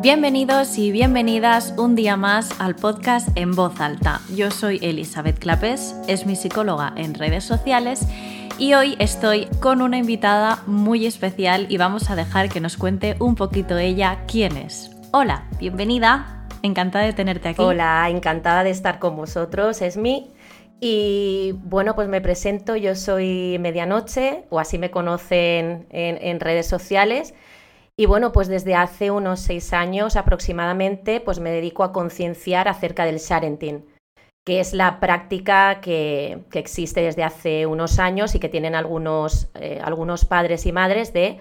Bienvenidos y bienvenidas un día más al podcast En Voz Alta. Yo soy Elizabeth Clapés, es mi psicóloga en redes sociales y hoy estoy con una invitada muy especial y vamos a dejar que nos cuente un poquito ella quién es. Hola, bienvenida, encantada de tenerte aquí. Hola, encantada de estar con vosotros, es mi y bueno, pues me presento, yo soy Medianoche, o así me conocen en, redes sociales. Y bueno, pues desde hace unos seis años aproximadamente, pues me dedico a concienciar acerca del sharenting, que es la práctica que, existe desde hace unos años y que tienen algunos, eh, algunos padres y madres de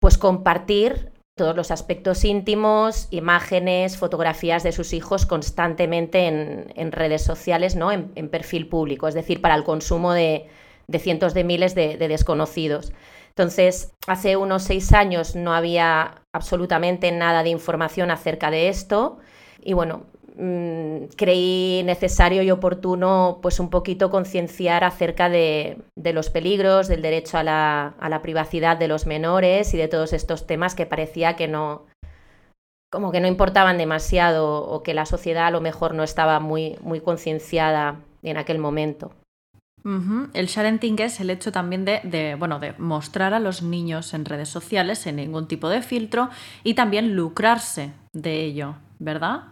pues compartir todos los aspectos íntimos, imágenes, fotografías de sus hijos constantemente en, redes sociales, ¿no? En, perfil público, es decir, para el consumo de, cientos de miles de, desconocidos. Entonces, hace unos seis años no había absolutamente nada de información acerca de esto y bueno, Mm, creí necesario y oportuno pues un poquito concienciar acerca de, los peligros, del derecho a la, privacidad de los menores y de todos estos temas que parecía que no como que no importaban demasiado o que la sociedad a lo mejor no estaba muy concienciada en aquel momento. El sharenting es el hecho también de, de, bueno, de mostrar a los niños en redes sociales sin ningún tipo de filtro y también lucrarse de ello, ¿verdad?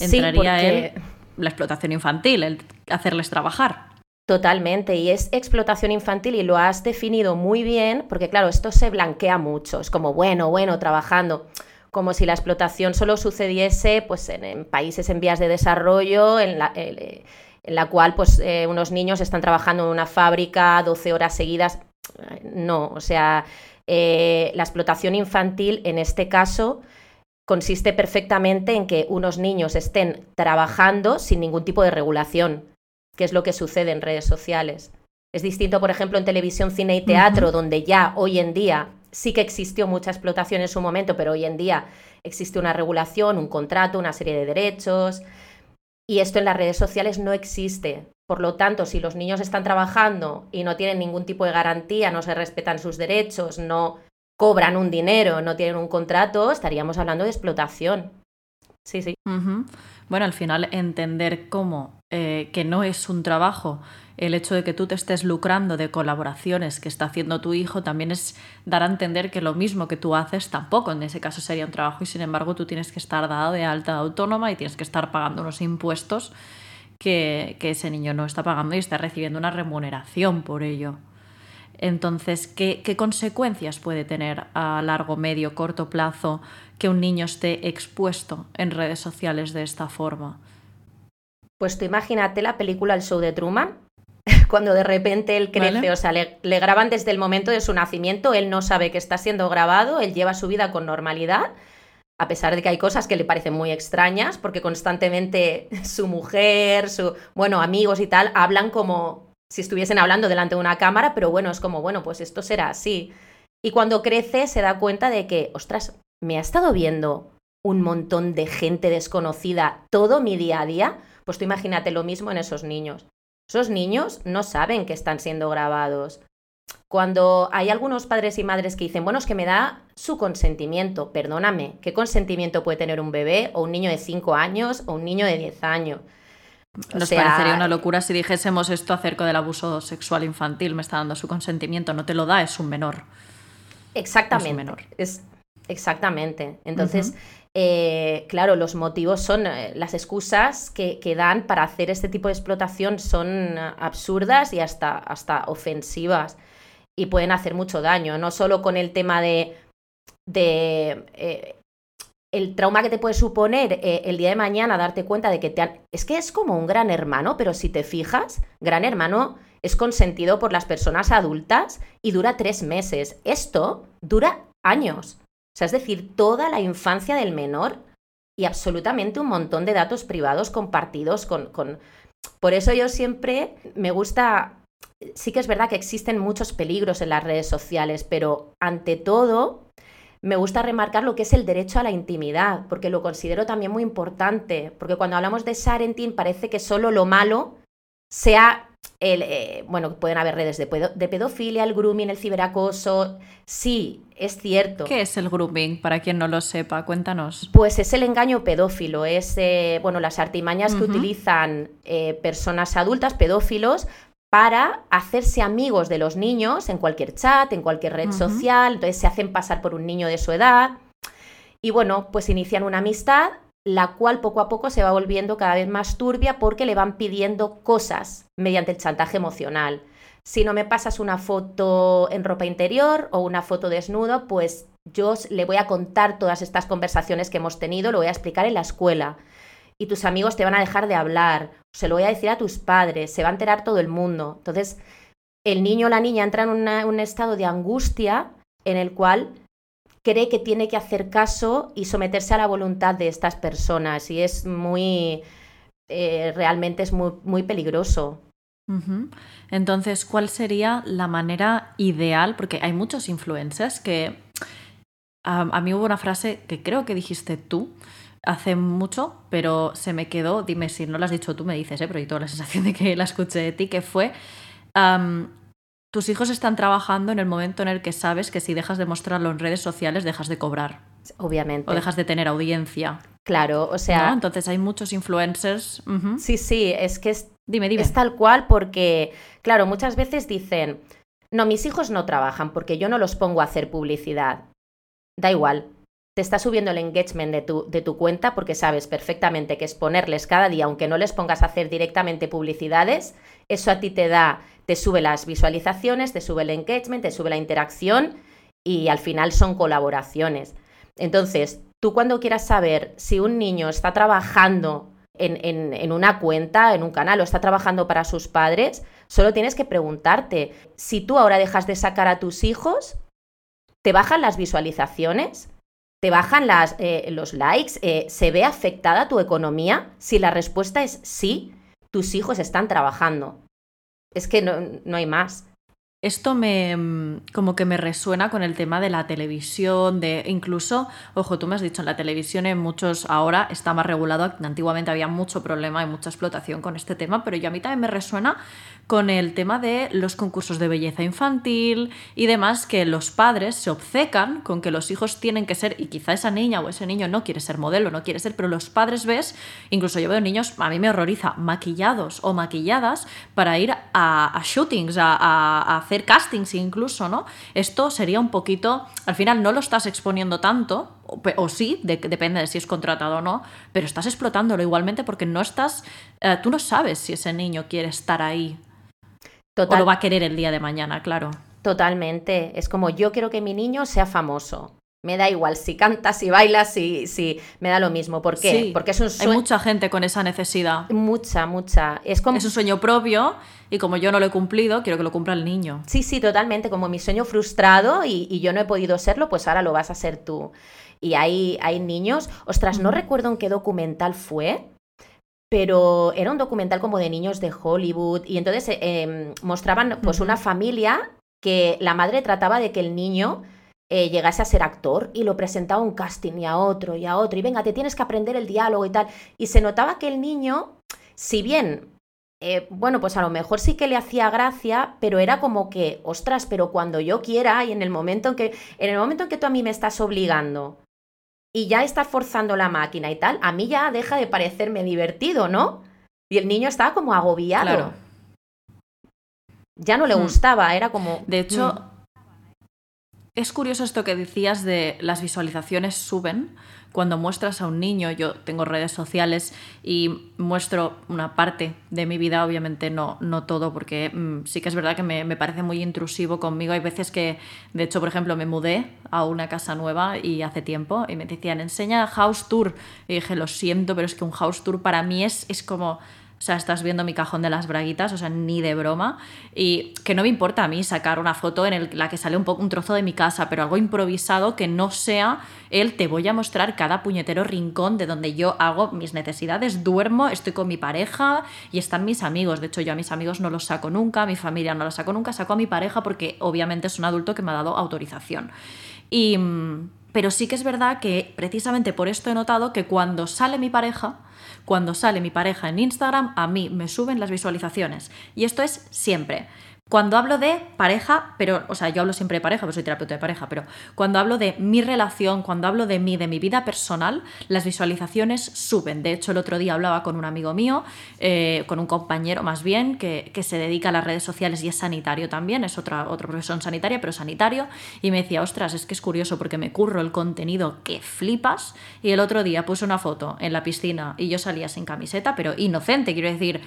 entraría sí, la explotación infantil, el hacerles trabajar. Totalmente, y es explotación infantil y lo has definido muy bien, porque claro, esto se blanquea mucho, es como bueno, bueno, trabajando, como si la explotación solo sucediese pues, en, países en vías de desarrollo, en la, eh, en la cual pues, eh, unos niños están trabajando en una fábrica 12 horas seguidas. No, o sea, eh, la explotación infantil en este caso consiste perfectamente en que unos niños estén trabajando sin ningún tipo de regulación, que es lo que sucede en redes sociales. Es distinto, por ejemplo, en televisión, cine y teatro, donde ya hoy en día sí que existió mucha explotación en su momento, pero hoy en día existe una regulación, un contrato, una serie de derechos. Y esto en las redes sociales no existe. Por lo tanto, si los niños están trabajando y no tienen ningún tipo de garantía, no se respetan sus derechos, no cobran un dinero, no tienen un contrato, estaríamos hablando de explotación. Sí, sí. Bueno, al final entender cómo eh, que no es un trabajo, el hecho de que tú te estés lucrando de colaboraciones que está haciendo tu hijo también es dar a entender que lo mismo que tú haces tampoco en ese caso sería un trabajo y sin embargo tú tienes que estar dado de alta autónoma y tienes que estar pagando unos impuestos que, que ese niño no está pagando y está recibiendo una remuneración por ello. Entonces, ¿qué, consecuencias puede tener a largo, medio, corto plazo que un niño esté expuesto en redes sociales de esta forma? Pues tú imagínate la película El Show de Truman, cuando de repente él crece, o sea, le, graban desde el momento de su nacimiento, él no sabe que está siendo grabado, él lleva su vida con normalidad, a pesar de que hay cosas que le parecen muy extrañas, porque constantemente su mujer, su, bueno, amigos y tal, hablan como si estuviesen hablando delante de una cámara, pero bueno, es como, bueno, pues esto será así. Y cuando crece se da cuenta de que, ostras, me ha estado viendo un montón de gente desconocida todo mi día a día, pues tú imagínate lo mismo en esos niños. Esos niños no saben que están siendo grabados. Cuando hay algunos padres y madres que dicen, bueno, es que me da su consentimiento, perdóname, ¿qué consentimiento puede tener un bebé o un niño de 5 años o un niño de 10 años? Nos parecería una locura si dijésemos esto acerca del abuso sexual infantil, me está dando su consentimiento, no te lo da, es un menor. Exactamente. Es un menor. Es, exactamente. Entonces, eh, claro, los motivos son, eh, las excusas que, dan para hacer este tipo de explotación son absurdas y hasta, hasta ofensivas y pueden hacer mucho daño, no solo con el tema de, de eh, el trauma que te puede suponer eh, el día de mañana darte cuenta de que te han... Es que es como un gran hermano, pero si te fijas, gran hermano es consentido por las personas adultas y dura tres meses. Esto dura años. O sea, es decir, toda la infancia del menor y absolutamente un montón de datos privados compartidos con... con... Por eso yo siempre me gusta... Sí que es verdad que existen muchos peligros en las redes sociales, pero ante todo me gusta remarcar lo que es el derecho a la intimidad, porque lo considero también muy importante, porque cuando hablamos de Sarentin parece que solo lo malo sea eh, bueno, pueden haber redes de, pedofilia, el grooming, el ciberacoso. Sí, es cierto. ¿Qué es el grooming? Para quien no lo sepa, cuéntanos. Pues es el engaño pedófilo, es eh, bueno, las artimañas que utilizan eh, personas adultas, pedófilos, para hacerse amigos de los niños en cualquier chat, en cualquier red social, entonces se hacen pasar por un niño de su edad. Y bueno, pues inician una amistad la cual poco a poco se va volviendo cada vez más turbia porque le van pidiendo cosas mediante el chantaje emocional. Si no me pasas una foto en ropa interior o una foto desnudo, pues yo le voy a contar todas estas conversaciones que hemos tenido, lo voy a explicar en la escuela. Y tus amigos te van a dejar de hablar, se lo voy a decir a tus padres, se va a enterar todo el mundo. Entonces, el niño o la niña entra en un estado de angustia en el cual cree que tiene que hacer caso y someterse a la voluntad de estas personas y es muy, eh, realmente es muy, muy peligroso. Entonces, ¿cuál sería la manera ideal? Porque hay muchos influencers que... a mí hubo una frase que creo que dijiste tú hace mucho, pero se me quedó, dime si no lo has dicho tú, me dices, ¿eh? pero yo tengo la sensación de que la escuché de ti, que fue tus hijos están trabajando en el momento en el que sabes que si dejas de mostrarlo en redes sociales dejas de cobrar. Obviamente. O dejas de tener audiencia. Claro, o sea. Entonces hay muchos influencers. Sí, sí, es que es, dime, dime. es tal cual porque, claro, muchas veces dicen, no, mis hijos no trabajan porque yo no los pongo a hacer publicidad. Da igual, te está subiendo el engagement de tu, de tu, cuenta porque sabes perfectamente que exponerles cada día, aunque no les pongas a hacer directamente publicidades, eso a ti te da te sube las visualizaciones, te sube el engagement, te sube la interacción y al final son colaboraciones. Entonces, tú cuando quieras saber si un niño está trabajando en, una cuenta, en un canal o está trabajando para sus padres, solo tienes que preguntarte, si tú ahora dejas de sacar a tus hijos, ¿te bajan las visualizaciones? ¿Te bajan las, eh, los likes? Eh, ¿Se ve afectada tu economía? Si la respuesta es sí, tus hijos están trabajando. Es que no, no hay más. Esto me mm, como que me resuena con el tema de la televisión, de incluso, ojo, tú me has dicho en la televisión en muchos ahora está más regulado, antiguamente había mucho problema y mucha explotación con este tema, pero yo a mí también me resuena con el tema de los concursos de belleza infantil y demás, que los padres se obcecan con que los hijos tienen que ser, y quizá esa niña o ese niño no quiere ser modelo, no quiere ser, pero los padres ves, incluso yo veo niños, a mí me horroriza, maquillados o maquilladas para ir a, shootings, a, hacer castings incluso, ¿no? Esto sería un poquito, al final no lo estás exponiendo tanto, o, sí, depende de si es contratado o no, pero estás explotándolo igualmente porque no estás, eh, tú no sabes si ese niño quiere estar ahí o lo va a querer el día de mañana, claro. Totalmente. Es como yo quiero que mi niño sea famoso. Me da igual si cantas, si bailas, si, si me da lo mismo. ¿Por qué? Porque es un sueño. Hay mucha gente con esa necesidad. Mucha, mucha. Es como. Es un sueño propio y como yo no lo he cumplido, quiero que lo cumpla el niño. Sí, sí, totalmente. Como mi sueño frustrado y, yo no he podido serlo, pues ahora lo vas a ser tú. Y hay, hay niños. Ostras, no recuerdo en qué documental fue pero era un documental como de niños de Hollywood y entonces eh, em, mostraban pues una familia que la madre trataba de que el niño eh, llegase a ser actor y lo presentaba a un casting y a otro y a otro y venga, te tienes que aprender el diálogo y tal. Y se notaba que el niño, si bien, eh, bueno, pues a lo mejor sí que le hacía gracia, pero era como que, ostras, pero cuando yo quiera y en el momento en que, en el momento en que tú a mí me estás obligando y ya está forzando la máquina y tal, a mí ya deja de parecerme divertido, ¿no? Y el niño estaba como agobiado. Ya no le hmm. gustaba, era como... De hecho, hmm. Es curioso esto que decías de las visualizaciones suben, cuando muestras a un niño, yo tengo redes sociales y muestro una parte de mi vida, obviamente no, no todo, porque mm, sí que es verdad que me, me, parece muy intrusivo conmigo. Hay veces que, de hecho, por ejemplo, me mudé a una casa nueva y hace tiempo y me decían, enseña house tour. Y dije, lo siento, pero es que un house tour para mí es, es como o sea, estás viendo mi cajón de las braguitas, o sea, ni de broma. Y que no me importa a mí sacar una foto en la que sale un, poco, un trozo de mi casa, pero algo improvisado que no sea el te voy a mostrar cada puñetero rincón de donde yo hago mis necesidades, duermo, estoy con mi pareja y están mis amigos. De hecho, yo a mis amigos no los saco nunca, a mi familia no los saco nunca, saco a mi pareja porque obviamente es un adulto que me ha dado autorización. Y, Pero sí que es verdad que precisamente por esto he notado que cuando sale mi pareja, cuando sale mi pareja en Instagram, a mí me suben las visualizaciones. Y esto es siempre. Cuando hablo de pareja, pero, o sea, yo hablo siempre de pareja, porque soy terapeuta de pareja, pero cuando hablo de mi relación, cuando hablo de mí, de mi vida personal, las visualizaciones suben. De hecho, el otro día hablaba con un amigo mío, eh, con un compañero más bien, que, se dedica a las redes sociales y es sanitario también, es otra, otra profesión sanitaria, pero sanitario, y me decía, ostras, es que es curioso porque me curro el contenido que flipas, y el otro día puse una foto en la piscina y yo salía sin camiseta, pero inocente, quiero decir,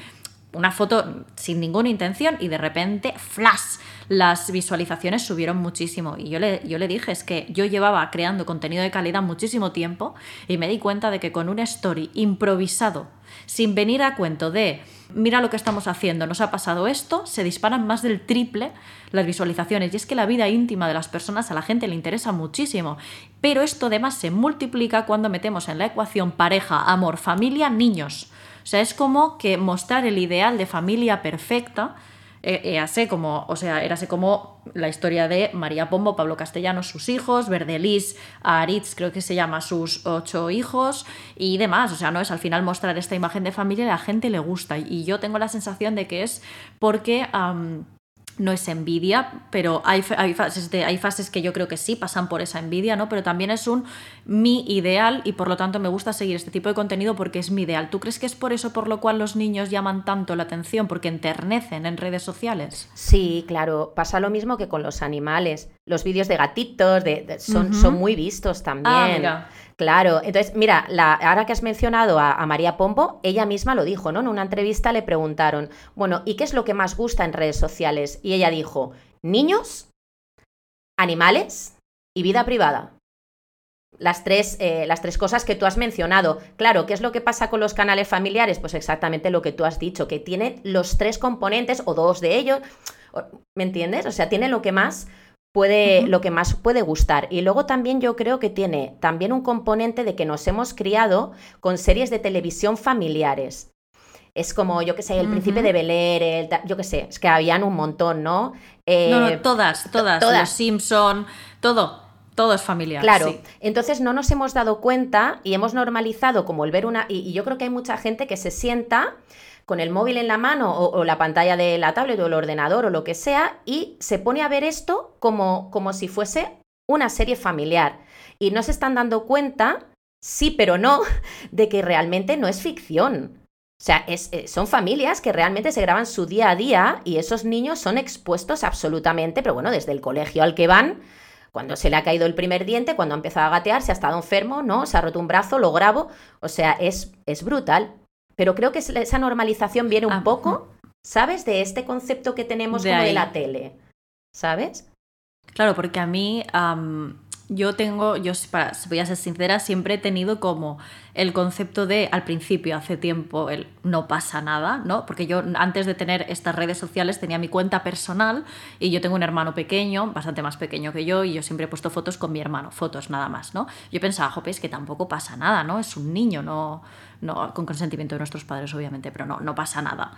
una foto sin ninguna intención y de repente, flash, las visualizaciones subieron muchísimo. Y yo le, yo le dije, es que yo llevaba creando contenido de calidad muchísimo tiempo y me di cuenta de que con un story improvisado, sin venir a cuento de, mira lo que estamos haciendo, nos ha pasado esto, se disparan más del triple las visualizaciones. Y es que la vida íntima de las personas a la gente le interesa muchísimo. Pero esto además se multiplica cuando metemos en la ecuación pareja, amor, familia, niños. O sea, es como que mostrar el ideal de familia perfecta, eh, eh como, o sea, érase como la historia de María Pombo, Pablo Castellanos, sus hijos, Verdelis, Aritz, creo que se llama, sus ocho hijos y demás. O sea, no es al final mostrar esta imagen de familia a la gente le gusta. Y yo tengo la sensación de que es porque no es envidia, pero hay, hay, fases hay fases que yo creo que sí pasan por esa envidia, ¿no? Pero también es un mi ideal y por lo tanto me gusta seguir este tipo de contenido porque es mi ideal. ¿Tú crees que es por eso por lo cual los niños llaman tanto la atención? Porque enternecen en redes sociales. Sí, claro. Pasa lo mismo que con los animales. Los vídeos de gatitos de, son, son muy vistos también. Ah, Claro, entonces, mira, la, ahora que has mencionado a, María Pombo, ella misma lo dijo, ¿no? En una entrevista le preguntaron, bueno, ¿y qué es lo que más gusta en redes sociales? Y ella dijo, niños, animales y vida privada. Las tres, eh, las tres cosas que tú has mencionado. Claro, ¿qué es lo que pasa con los canales familiares? Pues exactamente lo que tú has dicho, que tiene los tres componentes o dos de ellos. ¿Me entiendes? O sea, tiene lo que más puede, lo que más puede gustar. Y luego también yo creo que tiene también un componente de que nos hemos criado con series de televisión familiares. Es como, yo qué sé, el príncipe de Bel Air, yo qué sé, es que habían un montón, ¿no? no, no, eh, todas, todas, todas. Los Simpson, todo. Todo es familiar. Claro. Entonces no nos hemos dado cuenta y hemos normalizado como el ver una. y, yo creo que hay mucha gente que se sienta con el móvil en la mano o, la pantalla de la tablet o el ordenador o lo que sea y se pone a ver esto como, como si fuese una serie familiar. Y no se están dando cuenta, sí pero no, de que realmente no es ficción. O sea, es, eh, son familias que realmente se graban su día a día y esos niños son expuestos absolutamente, pero bueno, desde el colegio al que van, cuando se le ha caído el primer diente, cuando ha empezado a gatear, se ha estado enfermo, ¿no? Se ha roto un brazo, lo grabo. O sea, es, es brutal. Pero creo que esa normalización viene un ah, poco, ¿sabes? De este concepto que tenemos como de la tele, ¿sabes? Claro, porque a mí yo tengo, yo para, voy a ser sincera, siempre he tenido como el concepto de, al principio, hace tiempo, el no pasa nada, ¿no? Porque yo antes de tener estas redes sociales tenía mi cuenta personal y yo tengo un hermano pequeño, bastante más pequeño que yo, y yo siempre he puesto fotos con mi hermano, fotos nada más, ¿no? Yo pensaba, jope, es que tampoco pasa nada, ¿no? Es un niño, no, con consentimiento de nuestros padres, obviamente, pero no, no pasa nada.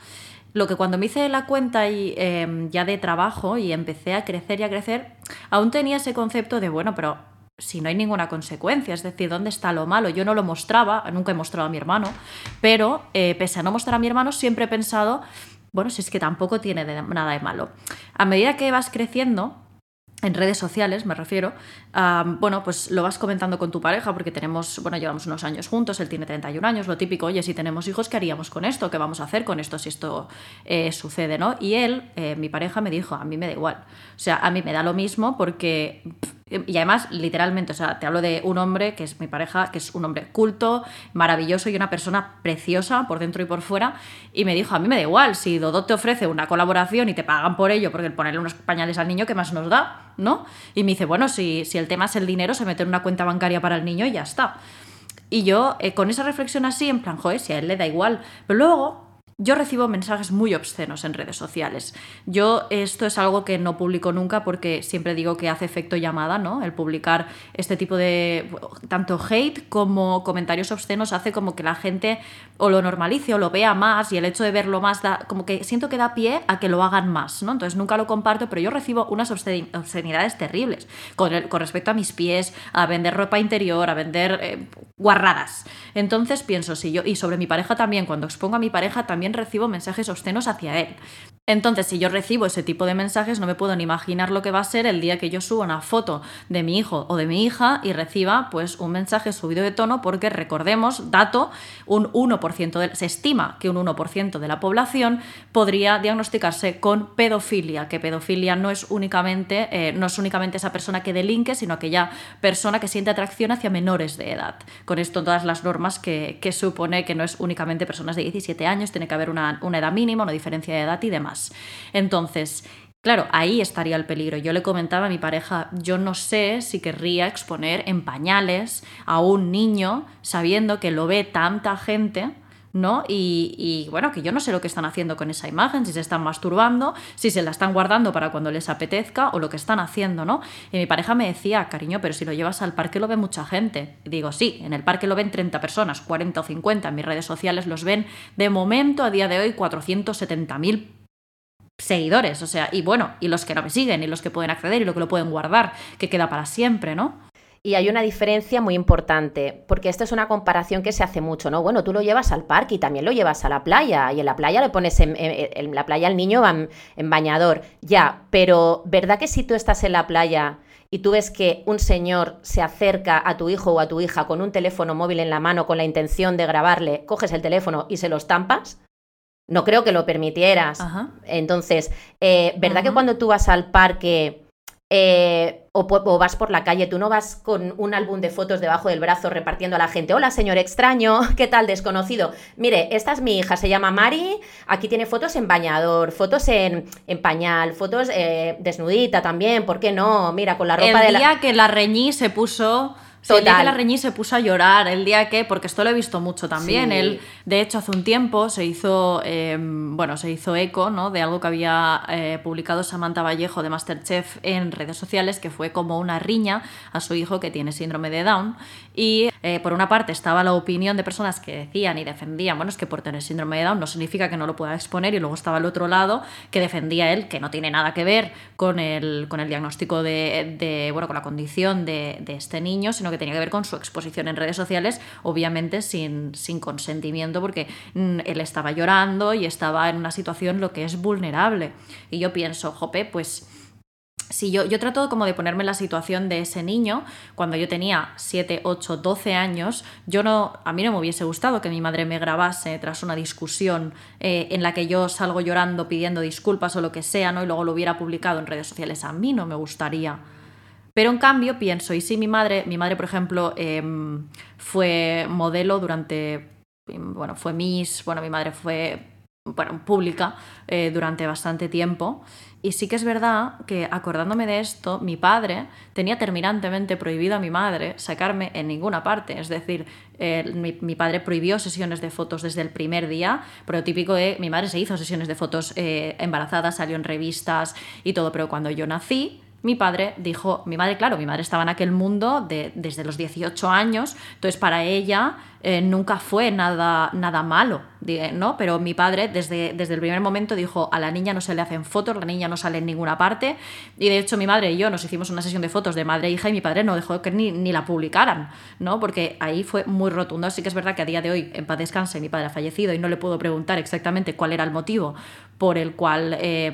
Lo que cuando me hice la cuenta y, em, ya de trabajo y empecé a crecer y a crecer, aún tenía ese concepto de, bueno, pero si no hay ninguna consecuencia, es decir, ¿dónde está lo malo? Yo no lo mostraba, nunca he mostrado a mi hermano, pero eh, pese a no mostrar a mi hermano, siempre he pensado, bueno, si es que tampoco tiene nada de malo. A medida que vas creciendo, en redes sociales me refiero, bueno, pues lo vas comentando con tu pareja porque tenemos, bueno, llevamos unos años juntos, él tiene 31 años, lo típico, oye, si tenemos hijos, ¿qué haríamos con esto? ¿Qué vamos a hacer con esto si esto eh, sucede, no? Y él, eh, mi pareja, me dijo, a mí me da igual. O sea, a mí me da lo mismo porque y además, literalmente, o sea, te hablo de un hombre que es mi pareja, que es un hombre culto, maravilloso y una persona preciosa por dentro y por fuera. Y me dijo, a mí me da igual, si Dodo te ofrece una colaboración y te pagan por ello, porque el ponerle unos pañales al niño, ¿qué más nos da? ¿No? Y me dice, bueno, si, si el tema es el dinero, se mete en una cuenta bancaria para el niño y ya está. Y yo, eh, con esa reflexión así, en plan, joder, si a él le da igual. Pero luego yo recibo mensajes muy obscenos en redes sociales. Yo esto es algo que no publico nunca porque siempre digo que hace efecto llamada, ¿no? El publicar este tipo de tanto hate como comentarios obscenos hace como que la gente o lo normalice o lo vea más y el hecho de verlo más da como que siento que da pie a que lo hagan más, ¿no? Entonces nunca lo comparto, pero yo recibo unas obscenidades terribles con, respecto a mis pies, a vender ropa interior, a vender eh, guarradas. Entonces pienso si yo y sobre mi pareja también cuando expongo a mi pareja también recibo mensajes obscenos hacia él. Entonces, si yo recibo ese tipo de mensajes, no me puedo ni imaginar lo que va a ser el día que yo suba una foto de mi hijo o de mi hija y reciba pues un mensaje subido de tono porque recordemos, dato, un 1% de, se estima que un 1% de la población podría diagnosticarse con pedofilia, que pedofilia no es únicamente eh, no es únicamente esa persona que delinque, sino aquella persona que siente atracción hacia menores de edad. Con esto todas las normas que, supone que no es únicamente personas de 17 años, tiene que haber una, una edad mínima, una diferencia de edad y demás. Entonces, Claro, ahí estaría el peligro. Yo le comentaba a mi pareja, yo no sé si querría exponer en pañales a un niño sabiendo que lo ve tanta gente, ¿no? Y, bueno, que yo no sé lo que están haciendo con esa imagen, si se están masturbando, si se la están guardando para cuando les apetezca o lo que están haciendo, ¿no? Y mi pareja me decía, cariño, pero si lo llevas al parque lo ve mucha gente. Digo, sí, en el parque lo ven 30 personas, 40 o 50, en mis redes sociales los ven de momento a día de hoy 470.000 seguidores, o sea, y bueno, y los que no me siguen, y los que pueden acceder, y los que lo pueden guardar, que queda para siempre, ¿no? Y hay una diferencia muy importante, porque esta es una comparación que se hace mucho, ¿no? Bueno, tú lo llevas al parque y también lo llevas a la playa, y en la playa le pones en, la playa al niño en, en bañador, ya, pero ¿verdad que si tú estás en la playa y tú ves que un señor se acerca a tu hijo o a tu hija con un teléfono móvil en la mano con la intención de grabarle, coges el teléfono y se lo estampas? No creo que lo permitieras. Entonces, eh, ¿verdad que cuando tú vas al parque eh, o, vas por la calle, tú no vas con un álbum de fotos debajo del brazo repartiendo a la gente, hola señor extraño, ¿qué tal desconocido? Mire, esta es mi hija, se llama Mari, aquí tiene fotos en bañador, fotos en, en pañal, fotos eh, desnudita también, ¿por qué no? Mira, con la ropa de la... día que la reñí se puso el día que la Reñí se puso a llorar, el día que, porque esto lo he visto mucho también, él, de hecho, hace un tiempo se hizo, em, bueno, se hizo eco, ¿no? De algo que había eh, publicado Samantha Vallejo de Masterchef en redes sociales, que fue como una riña a su hijo que tiene síndrome de Down. Y eh, por una parte estaba la opinión de personas que decían y defendían, bueno, es que por tener síndrome de Down no significa que no lo pueda exponer, y luego estaba el otro lado que defendía él que no tiene nada que ver con el, con el diagnóstico de, de bueno, con la condición de, este niño, sino que tenía que ver con su exposición en redes sociales, obviamente sin, sin consentimiento, porque mm, él estaba llorando y estaba en una situación lo que es vulnerable. Y yo pienso, jope, pues si yo, yo trato como de ponerme en la situación de ese niño, cuando yo tenía 7, 8, 12 años, yo no, a mí no me hubiese gustado que mi madre me grabase tras una discusión eh, en la que yo salgo llorando pidiendo disculpas o lo que sea, ¿no? Y luego lo hubiera publicado en redes sociales. A mí no me gustaría. Pero en cambio pienso, y si mi madre, mi madre por ejemplo, em, fue modelo durante, bueno, fue Miss, bueno, mi madre fue bueno, pública eh, durante bastante tiempo. Y sí que es verdad que acordándome de esto, mi padre tenía terminantemente prohibido a mi madre sacarme en ninguna parte. Es decir, mi, padre prohibió sesiones de fotos desde el primer día, pero típico de mi madre se hizo sesiones de fotos eh, embarazadas, salió en revistas y todo, pero cuando yo nací, mi padre dijo, mi madre, claro, mi madre estaba en aquel mundo de, desde los 18 años, entonces para ella eh, nunca fue nada, nada malo, ¿no? Pero mi padre desde, desde el primer momento dijo, a la niña no se le hacen fotos, la niña no sale en ninguna parte, y de hecho mi madre y yo nos hicimos una sesión de fotos de madre e hija y mi padre no dejó que ni, ni la publicaran, ¿no? Porque ahí fue muy rotundo, así que es verdad que a día de hoy, en paz descanse, mi padre ha fallecido y no le puedo preguntar exactamente cuál era el motivo por el cual... Eh,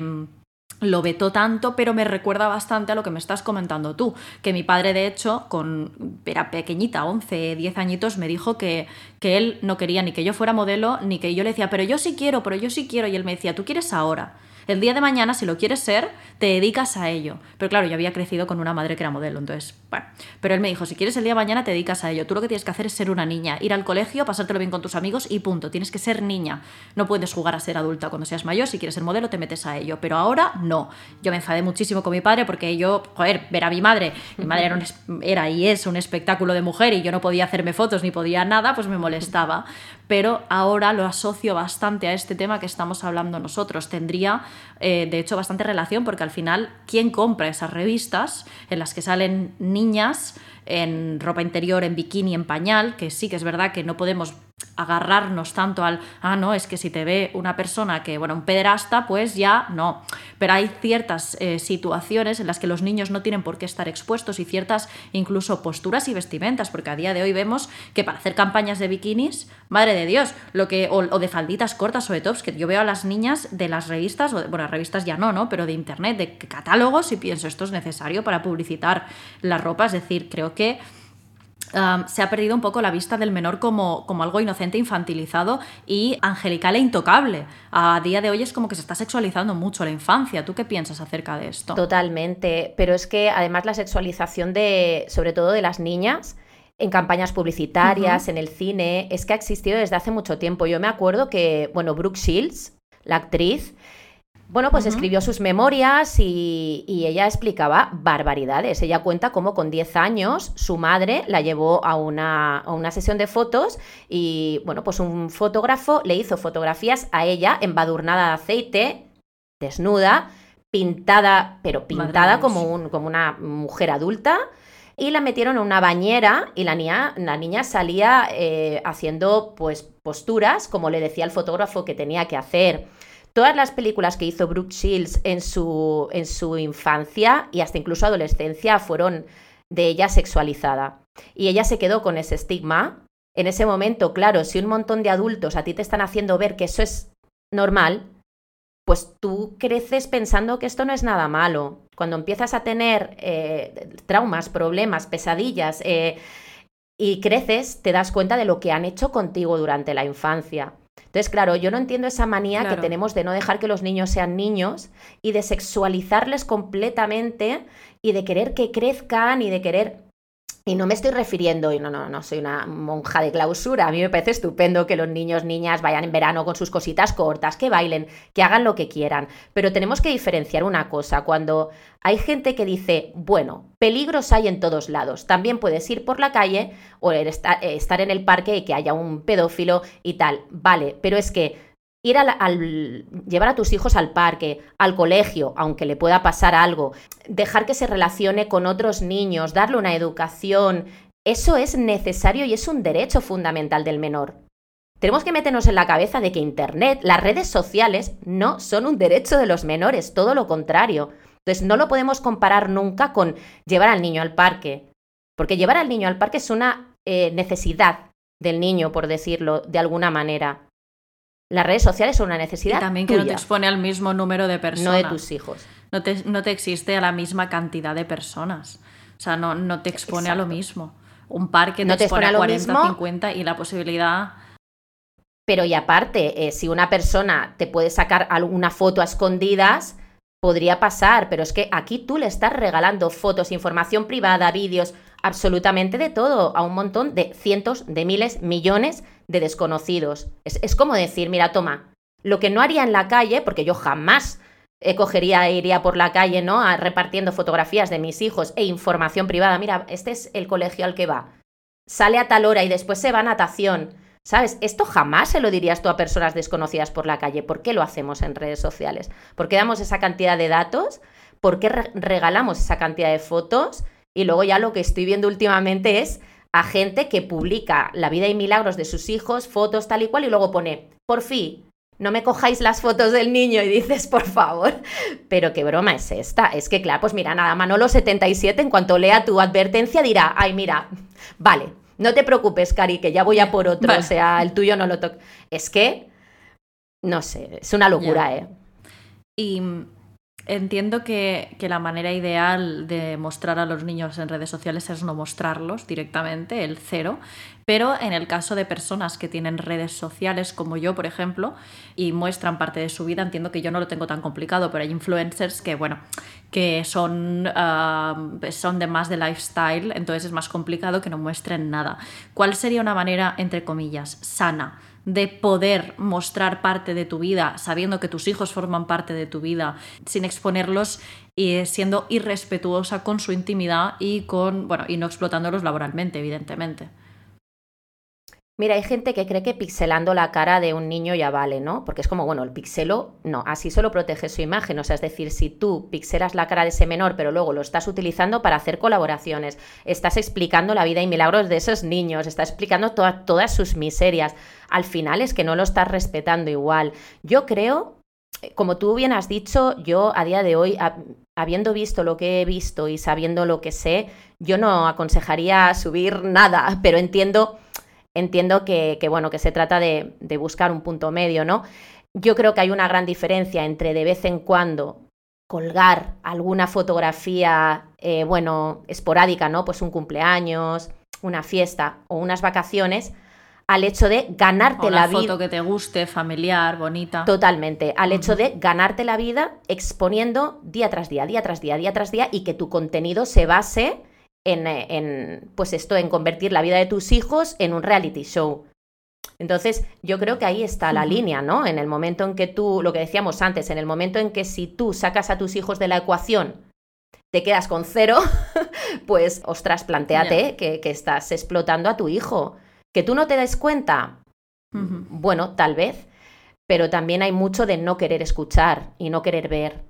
lo vetó tanto, pero me recuerda bastante a lo que me estás comentando tú, que mi padre de hecho, con era pequeñita, 11, 10 añitos, me dijo que, que él no quería ni que yo fuera modelo, ni que yo le decía, pero yo sí quiero, pero yo sí quiero, y él me decía, tú quieres ahora. El día de mañana, si lo quieres ser, te dedicas a ello. Pero claro, yo había crecido con una madre que era modelo, entonces, bueno. Pero él me dijo, si quieres el día de mañana, te dedicas a ello. Tú lo que tienes que hacer es ser una niña, ir al colegio, pasártelo bien con tus amigos y punto. Tienes que ser niña. No puedes jugar a ser adulta cuando seas mayor. Si quieres ser modelo, te metes a ello. Pero ahora, no. Yo me enfadé muchísimo con mi padre porque yo, joder, ver a mi madre, mi madre era, era y es un espectáculo de mujer y yo no podía hacerme fotos ni podía nada, pues me molestaba. Pero ahora lo asocio bastante a este tema que estamos hablando nosotros. Tendría, eh, de hecho, bastante relación porque al final, ¿quién compra esas revistas en las que salen niñas en ropa interior, en bikini, en pañal? Que sí que es verdad que no podemos agarrarnos tanto al, ah, no, es que si te ve una persona que, bueno, un pederasta, pues ya no. Pero hay ciertas eh, situaciones en las que los niños no tienen por qué estar expuestos y ciertas incluso posturas y vestimentas, porque a día de hoy vemos que para hacer campañas de bikinis, madre de Dios, lo que, o, de falditas cortas o de tops, que yo veo a las niñas de las revistas, o bueno, revistas ya no, ¿no? Pero de internet, de catálogos, y pienso, esto es necesario para publicitar la ropa, es decir, creo que se ha perdido un poco la vista del menor como, como algo inocente, infantilizado y angelical e intocable. A día de hoy es como que se está sexualizando mucho la infancia. ¿Tú qué piensas acerca de esto? Totalmente, pero es que además la sexualización de, sobre todo de las niñas, en campañas publicitarias, en el cine, es que ha existido desde hace mucho tiempo. Yo me acuerdo que, bueno, Brooke Shields, la actriz, bueno, pues escribió sus memorias y, ella explicaba barbaridades. Ella cuenta cómo con 10 años su madre la llevó a una, a una, sesión de fotos y, bueno, pues un fotógrafo le hizo fotografías a ella embadurnada de aceite, desnuda, pintada, pero pintada como, un, como una mujer adulta y la metieron en una bañera y la niña, la niña salía eh, haciendo pues posturas, como le decía el fotógrafo que tenía que hacer. Todas las películas que hizo Brooke Shields en su, en su infancia y hasta incluso adolescencia fueron de ella sexualizada. Y ella se quedó con ese estigma. En ese momento, claro, si un montón de adultos a ti te están haciendo ver que eso es normal, pues tú creces pensando que esto no es nada malo. Cuando empiezas a tener eh, traumas, problemas, pesadillas eh, y creces, te das cuenta de lo que han hecho contigo durante la infancia. Entonces, claro, yo no entiendo esa manía que tenemos de no dejar que los niños sean niños y de sexualizarles completamente y de querer que crezcan y de querer y no me estoy refiriendo, y no, no, no soy una monja de clausura. A mí me parece estupendo que los niños, niñas vayan en verano con sus cositas cortas, que bailen, que hagan lo que quieran. Pero tenemos que diferenciar una cosa. Cuando hay gente que dice, bueno, peligros hay en todos lados. También puedes ir por la calle o estar en el parque y que haya un pedófilo y tal. Vale, pero es que ir al, llevar a tus hijos al parque, al colegio, aunque le pueda pasar algo, dejar que se relacione con otros niños, darle una educación, eso es necesario y es un derecho fundamental del menor. Tenemos que meternos en la cabeza de que Internet, las redes sociales, no son un derecho de los menores, todo lo contrario. Entonces no lo podemos comparar nunca con llevar al niño al parque, porque llevar al niño al parque es una eh, necesidad del niño, por decirlo de alguna manera. Las redes sociales son una necesidad. Y también que no te expone al mismo número de personas. No de tus hijos. No te, no te existe a la misma cantidad de personas. O sea, no, no te expone a lo mismo. Un parque no te, expone, a, 40, 50 y la posibilidad. Pero y aparte, eh, si una persona te puede sacar alguna foto a escondidas, podría pasar, pero es que aquí tú le estás regalando fotos, información privada, vídeos, absolutamente de todo, a un montón de cientos, de miles, millones de desconocidos. Es, como decir, mira, toma, lo que no haría en la calle, porque yo jamás cogería e iría por la calle, ¿no? repartiendo fotografías de mis hijos e información privada. Mira, este es el colegio al que va. Sale a tal hora y después se va a natación. ¿Sabes? Esto jamás se lo dirías tú a personas desconocidas por la calle. ¿Por qué lo hacemos en redes sociales? ¿Por qué damos esa cantidad de datos? ¿Por qué regalamos esa cantidad de fotos? Y luego ya lo que estoy viendo últimamente es a gente que publica la vida y milagros de sus hijos, fotos tal y cual, y luego pone, por fin, no me cojáis las fotos del niño y dices, por favor, pero qué broma es esta. Es que, claro, pues mira, nada, Manolo77, en cuanto lea tu advertencia, dirá, ay, mira, vale, no te preocupes, Cari, que ya voy a por otro, o sea, el tuyo no lo toco. Es que, no sé, es una locura, ¿eh? Y entiendo que, la manera ideal de mostrar a los niños en redes sociales es no mostrarlos directamente, el cero, pero en el caso de personas que tienen redes sociales como yo, por ejemplo, y muestran parte de su vida, entiendo que yo no lo tengo tan complicado, pero hay influencers que, bueno, que son, ah, son de más de lifestyle, entonces es más complicado que no muestren nada. ¿Cuál sería una manera, entre comillas, sana? De poder mostrar parte de tu vida, sabiendo que tus hijos forman parte de tu vida, sin exponerlos y siendo irrespetuosa con su intimidad y con, bueno, y no explotándolos laboralmente, evidentemente. Mira, hay gente que cree que pixelando la cara de un niño ya vale, ¿no? Porque es como, bueno, el pixelo, no, así solo protege su imagen. O sea, es decir, si tú pixelas la cara de ese menor, pero luego lo estás utilizando para hacer colaboraciones, estás explicando la vida y milagros de esos niños, estás explicando todas sus miserias, al final es que no lo estás respetando igual. Yo creo, como tú bien has dicho, yo a día de hoy, habiendo visto lo que he visto y sabiendo lo que sé, yo no aconsejaría subir nada, pero entiendo entiendo que, bueno, que se trata de, buscar un punto medio, ¿no? Yo creo que hay una gran diferencia entre de vez en cuando colgar alguna fotografía, eh, bueno, esporádica, ¿no? Pues un cumpleaños, una fiesta o unas vacaciones, al hecho de ganarte la vida. Una foto que te guste, familiar, bonita. Totalmente. Al hecho de ganarte la vida exponiendo día tras día, día tras día, día tras día y que tu contenido se base eh, en, pues esto, en convertir la vida de tus hijos en un reality show. Entonces, yo creo que ahí está la línea, ¿no? En el momento en que tú, lo que decíamos antes, en el momento en que si tú sacas a tus hijos de la ecuación, te quedas con cero, pues, ostras, planteate que, estás explotando a tu hijo. Que tú no te des cuenta, bueno, tal vez, pero también hay mucho de no querer escuchar y no querer ver.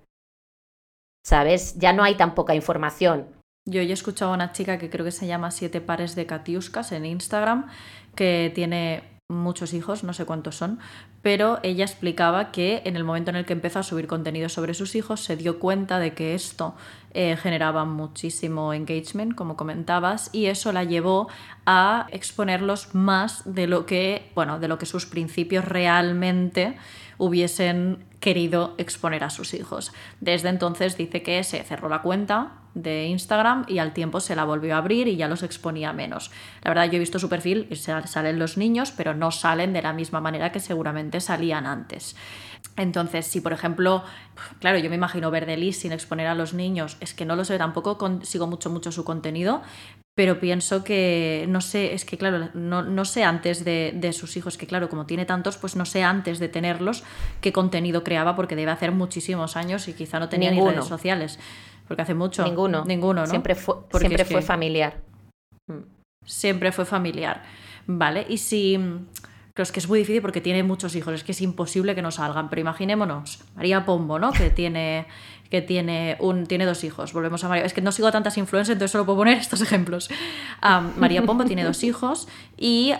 ¿Sabes? Ya no hay tan poca información. Yo he escuchado a una chica que creo que se llama Siete Pares de Katiuskas en Instagram, que tiene muchos hijos, no sé cuántos son, pero ella explicaba que en el momento en el que empezó a subir contenido sobre sus hijos se dio cuenta de que esto eh, generaba muchísimo engagement, como comentabas, y eso la llevó a exponerlos más de lo que, bueno, de lo que sus principios realmente hubiesen querido exponer a sus hijos. Desde entonces dice que se cerró la cuenta de Instagram y al tiempo se la volvió a abrir y ya los exponía menos. La verdad yo he visto su perfil y salen los niños, pero no salen de la misma manera que seguramente salían antes. Entonces, si por ejemplo, claro, yo me imagino ver de sin exponer a los niños, es que no lo sé, tampoco sigo mucho, mucho su contenido, pero pienso que, no sé, es que claro, no, sé antes de, de, sus hijos, que claro, como tiene tantos, pues no sé antes de tenerlos qué contenido creaba, porque debe hacer muchísimos años y quizá no tenía ni redes sociales. Porque hace mucho. Ninguno. Ninguno, ¿no? Siempre fue, siempre fue familiar. Mm. Siempre fue familiar. Vale, y si. Pero es que es muy difícil porque tiene muchos hijos, es que es imposible que no salgan. Pero imaginémonos, María Pombo, ¿no? Que tiene, que tiene, un, tiene dos hijos. Volvemos a María. Es que no sigo tantas influencers, entonces solo puedo poner estos ejemplos. María Pombo tiene dos hijos y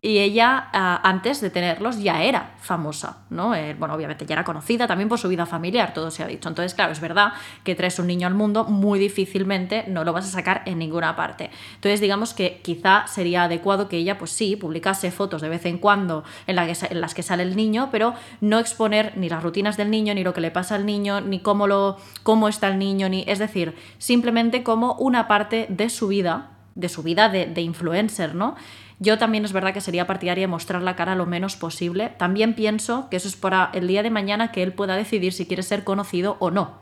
y ella, ah, antes de tenerlos, ya era famosa, ¿no? Eh, bueno, obviamente ya era conocida también por su vida familiar, todo se ha dicho. Entonces, claro, es verdad que traes un niño al mundo, muy difícilmente no lo vas a sacar en ninguna parte. Entonces, digamos que quizá sería adecuado que ella, pues sí, publicase fotos de vez en cuando en, en las que sale el niño, pero no exponer ni las rutinas del niño, ni lo que le pasa al niño, ni cómo, lo, cómo está el niño, ni, es decir, simplemente como una parte de su vida, de su vida de, de influencer, ¿no? Yo también es verdad que sería partidaria de mostrar la cara lo menos posible. También pienso que eso es para el día de mañana que él pueda decidir si quiere ser conocido o no.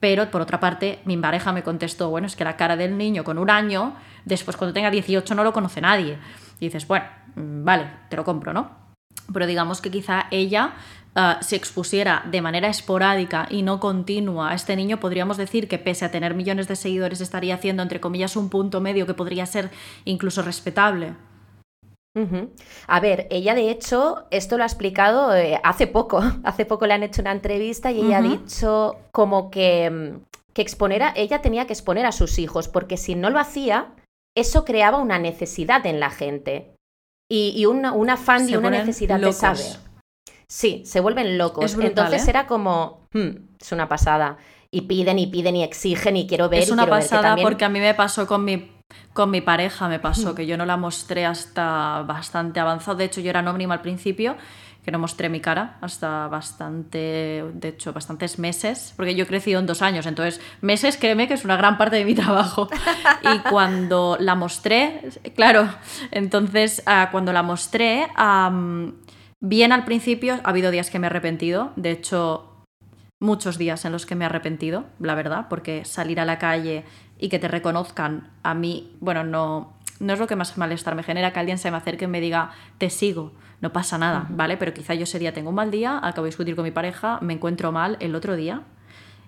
Pero por otra parte, mi pareja me contestó, bueno, es que la cara del niño con un año, después cuando tenga 18 no lo conoce nadie. Y dices, bueno, mm, vale, te lo compro, ¿no? Pero digamos que quizá ella ah, se expusiera de manera esporádica y no continua a este niño, podríamos decir que pese a tener millones de seguidores estaría haciendo, entre comillas, un punto medio que podría ser incluso respetable. A ver, ella de hecho, esto lo ha explicado eh, hace poco, hace poco le han hecho una entrevista y ella ha dicho como que, mm, que exponer ella tenía que exponer a sus hijos, porque si no lo hacía, eso creaba una necesidad en la gente y, una, un afán y una necesidad de saber. Sí, se vuelven locos. Entonces ¿eh? era como, hmm, es una pasada. Y piden y piden y exigen y quiero ver. Es una pasada porque a mí me pasó con mi con mi pareja me pasó, que yo no la mostré hasta bastante avanzado. De hecho, yo era anónima al principio que no mostré mi cara hasta bastante, de hecho, bastantes meses, porque yo he crecido en dos años, entonces meses, créeme que es una gran parte de mi trabajo. Y cuando la mostré, claro, entonces ah, cuando la mostré, bien al principio, ha habido días que me he arrepentido, de hecho, muchos días en los que me he arrepentido, la verdad, porque salir a la calle y que te reconozcan a mí, bueno, no, no es lo que más malestar me genera que alguien se me acerque y me diga, te sigo, no pasa nada, ¿vale? Pero quizá yo ese día tengo un mal día, acabo de discutir con mi pareja, me encuentro mal el otro día,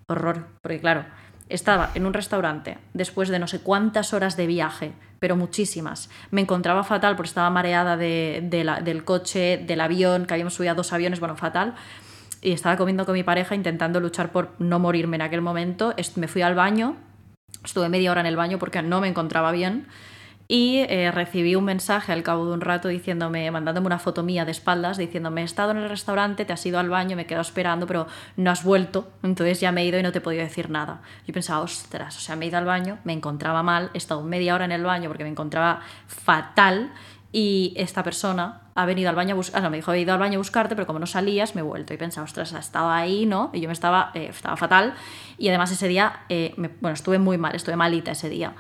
horror, porque claro, estaba en un restaurante después de no sé cuántas horas de viaje, pero muchísimas. Me encontraba fatal porque estaba mareada de, del coche, del avión, que habíamos subido a dos aviones, bueno, fatal y estaba comiendo con mi pareja intentando luchar por no morirme en aquel momento. Me fui al baño, estuve media hora en el baño porque no me encontraba bien y eh, recibí un mensaje al cabo de un rato diciéndome, mandándome una foto mía de espaldas, diciéndome, he estado en el restaurante, te has ido al baño, me he quedado esperando, pero no has vuelto, entonces ya me he ido y no te he podido decir nada. Yo pensaba, ostras, o sea, me he ido al baño, me encontraba mal, he estado media hora en el baño porque me encontraba fatal y esta persona ha venido al baño a buscar, me dijo, ido al baño a buscarte, pero como no salías, me he vuelto. Y pensaba, ostras, estaba ahí, ¿no? Y yo me estaba, eh, estaba fatal. Y además ese día, eh, bueno, estuve muy mal, estuve malita ese día.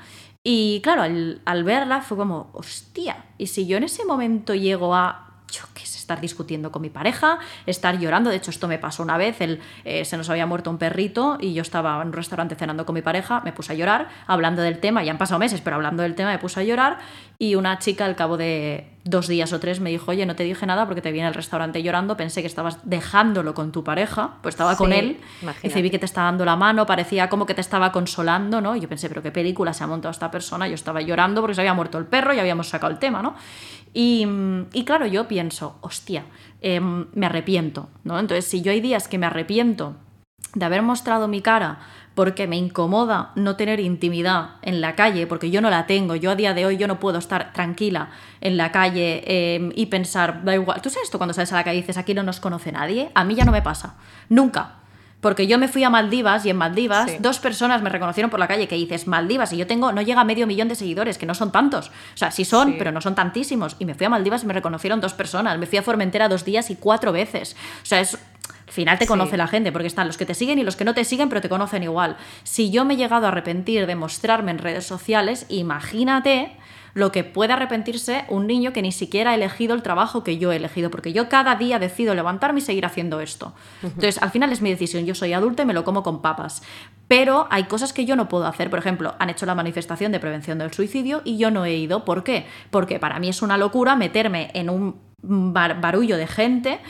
Y claro, al, al verla fue como, hostia, y si yo en ese momento llego a yo qué sé, estar discutiendo con mi pareja, estar llorando. De hecho, esto me pasó una vez, él, eh, se nos había muerto un perrito y yo estaba en un restaurante cenando con mi pareja, me puse a llorar, hablando del tema, ya han pasado meses, pero hablando del tema me puse a llorar y una chica al cabo de dos días o tres me dijo, oye, no te dije nada porque te vi en el restaurante llorando, pensé que estabas dejándolo con tu pareja, pues estaba con él, y vi que te estaba dando la mano, parecía como que te estaba consolando, ¿no? Y yo pensé, pero qué película se ha montado esta persona, yo estaba llorando porque se había muerto el perro y habíamos sacado el tema, ¿no? Y, y claro, yo pienso, hostia, em, me arrepiento, ¿no? Entonces, si yo hay días que me arrepiento de haber mostrado mi cara porque me incomoda no tener intimidad en la calle, porque yo no la tengo, yo a día de hoy yo no puedo estar tranquila en la calle em, y pensar, da igual, ¿tú sabes esto cuando sales a la calle y dices, aquí no nos conoce nadie? A mí ya no me pasa, nunca. Porque yo me fui a Maldivas y en Maldivas dos personas me reconocieron por la calle que dices Maldivas y yo tengo, no llega a medio millón de seguidores, que no son tantos. O sea, sí son, pero no son tantísimos. Y me fui a Maldivas y me reconocieron dos personas. Me fui a Formentera dos días y cuatro veces. O sea, es, al final te conoce la gente, porque están los que te siguen y los que no te siguen, pero te conocen igual. Si yo me he llegado a arrepentir de mostrarme en redes sociales, imagínate lo que puede arrepentirse un niño que ni siquiera ha elegido el trabajo que yo he elegido, porque yo cada día decido levantarme y seguir haciendo esto. Entonces, al final es mi decisión, yo soy adulta y me lo como con papas. Pero hay cosas que yo no puedo hacer. Por ejemplo, han hecho la manifestación de prevención del suicidio y yo no he ido. ¿Por qué? Porque para mí es una locura meterme en un barullo de gente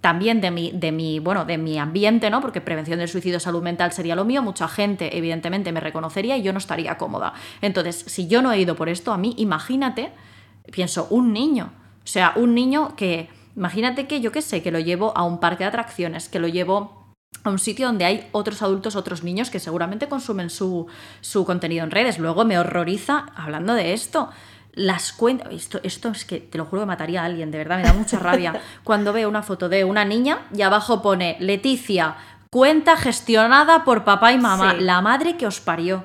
también de mi, de mi, bueno, de mi ambiente, ¿no? Porque prevención del suicidio, salud mental sería lo mío, mucha gente evidentemente me reconocería y yo no estaría cómoda. Entonces, si yo no he ido por esto, a mí, imagínate, pienso, un niño, o sea, un niño que, imagínate que yo qué sé, que lo llevo a un parque de atracciones, que lo llevo a un sitio donde hay otros adultos, otros niños que seguramente consumen su, su contenido en redes. Luego me horroriza, hablando de esto, las cuentas. Esto, esto es que te lo juro que mataría a alguien, de verdad, me da mucha rabia. Cuando veo una foto de una niña y abajo pone Leticia, cuenta gestionada por papá y mamá, la madre que os parió.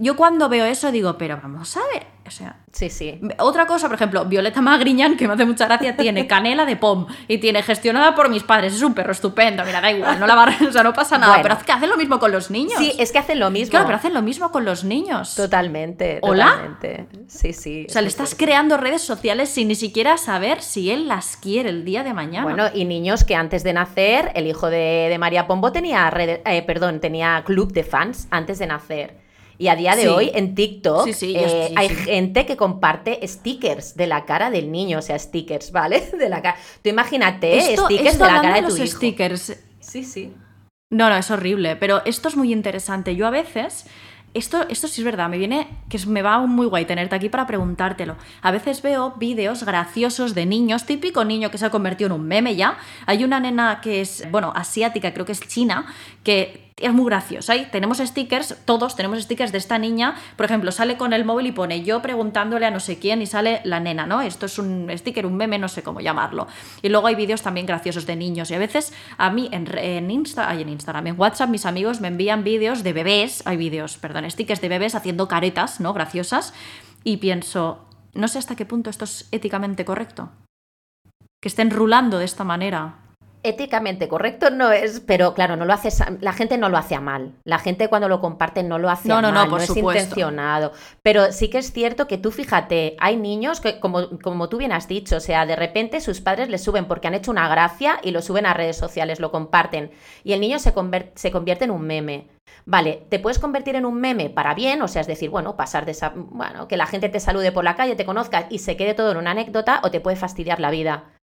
Yo cuando veo eso digo, pero vamos a ver, o sea, sí, sí. Otra cosa, por ejemplo, Violeta Magriñán, que me hace mucha gracia, tiene canela de pom y tiene gestionada por mis padres. Es un perro estupendo, mira, da igual, no, la o sea, no pasa nada. pero que hacen lo mismo con los niños. Sí, es que hacen lo mismo. Claro, pero hacen lo mismo con los niños. Totalmente. ¿Hola? Sí, sí. O sea, le estás creando redes sociales sin ni siquiera saber si él las quiere el día de mañana. Bueno, y niños que antes de nacer, el hijo de, María Pombo tenía, eh, perdón, tenía club de fans antes de nacer. Y a día de hoy en TikTok eh, hay gente que comparte stickers de la cara del niño, o sea, stickers, ¿vale? De la cara. Tú imagínate stickers de la cara de tu los stickers. Sí, sí. No, no, es horrible, pero esto es muy interesante. Yo a veces esto, esto sí es verdad, me viene que me va muy guay tenerte aquí para preguntártelo. A veces veo vídeos graciosos de niños, típico niño que se ha convertido en un meme ya. Hay una nena que es, bueno, asiática, creo que es china, que es muy gracioso. Ahí tenemos stickers, todos tenemos stickers de esta niña. Por ejemplo, sale con el móvil y pone yo preguntándole a no sé quién y sale la nena, ¿no? Esto es un sticker, un meme, no sé cómo llamarlo. Y luego hay vídeos también graciosos de niños. Y a veces a mí en, en, en Instagram, en WhatsApp, mis amigos me envían vídeos de bebés, hay vídeos, perdón, stickers de bebés haciendo caretas, ¿no? Graciosas. Y pienso, no sé hasta qué punto esto es éticamente correcto. que estén rulando de esta manera éticamente correcto no es, pero claro, no lo haces, la gente no lo hace a mal. La gente cuando lo comparte no lo hace a mal, no, es intencionado. Pero sí que es cierto que tú fíjate, hay niños que, como, como tú bien has dicho, o sea, de repente sus padres le suben porque han hecho una gracia y lo suben a redes sociales, lo comparten. Y el niño se, se convierte en un meme. Vale, te puedes convertir en un meme para bien, o sea, es decir, bueno, pasar de esa, bueno, que la gente te salude por la calle, te conozca y se quede todo en una anécdota, o te puede fastidiar la vida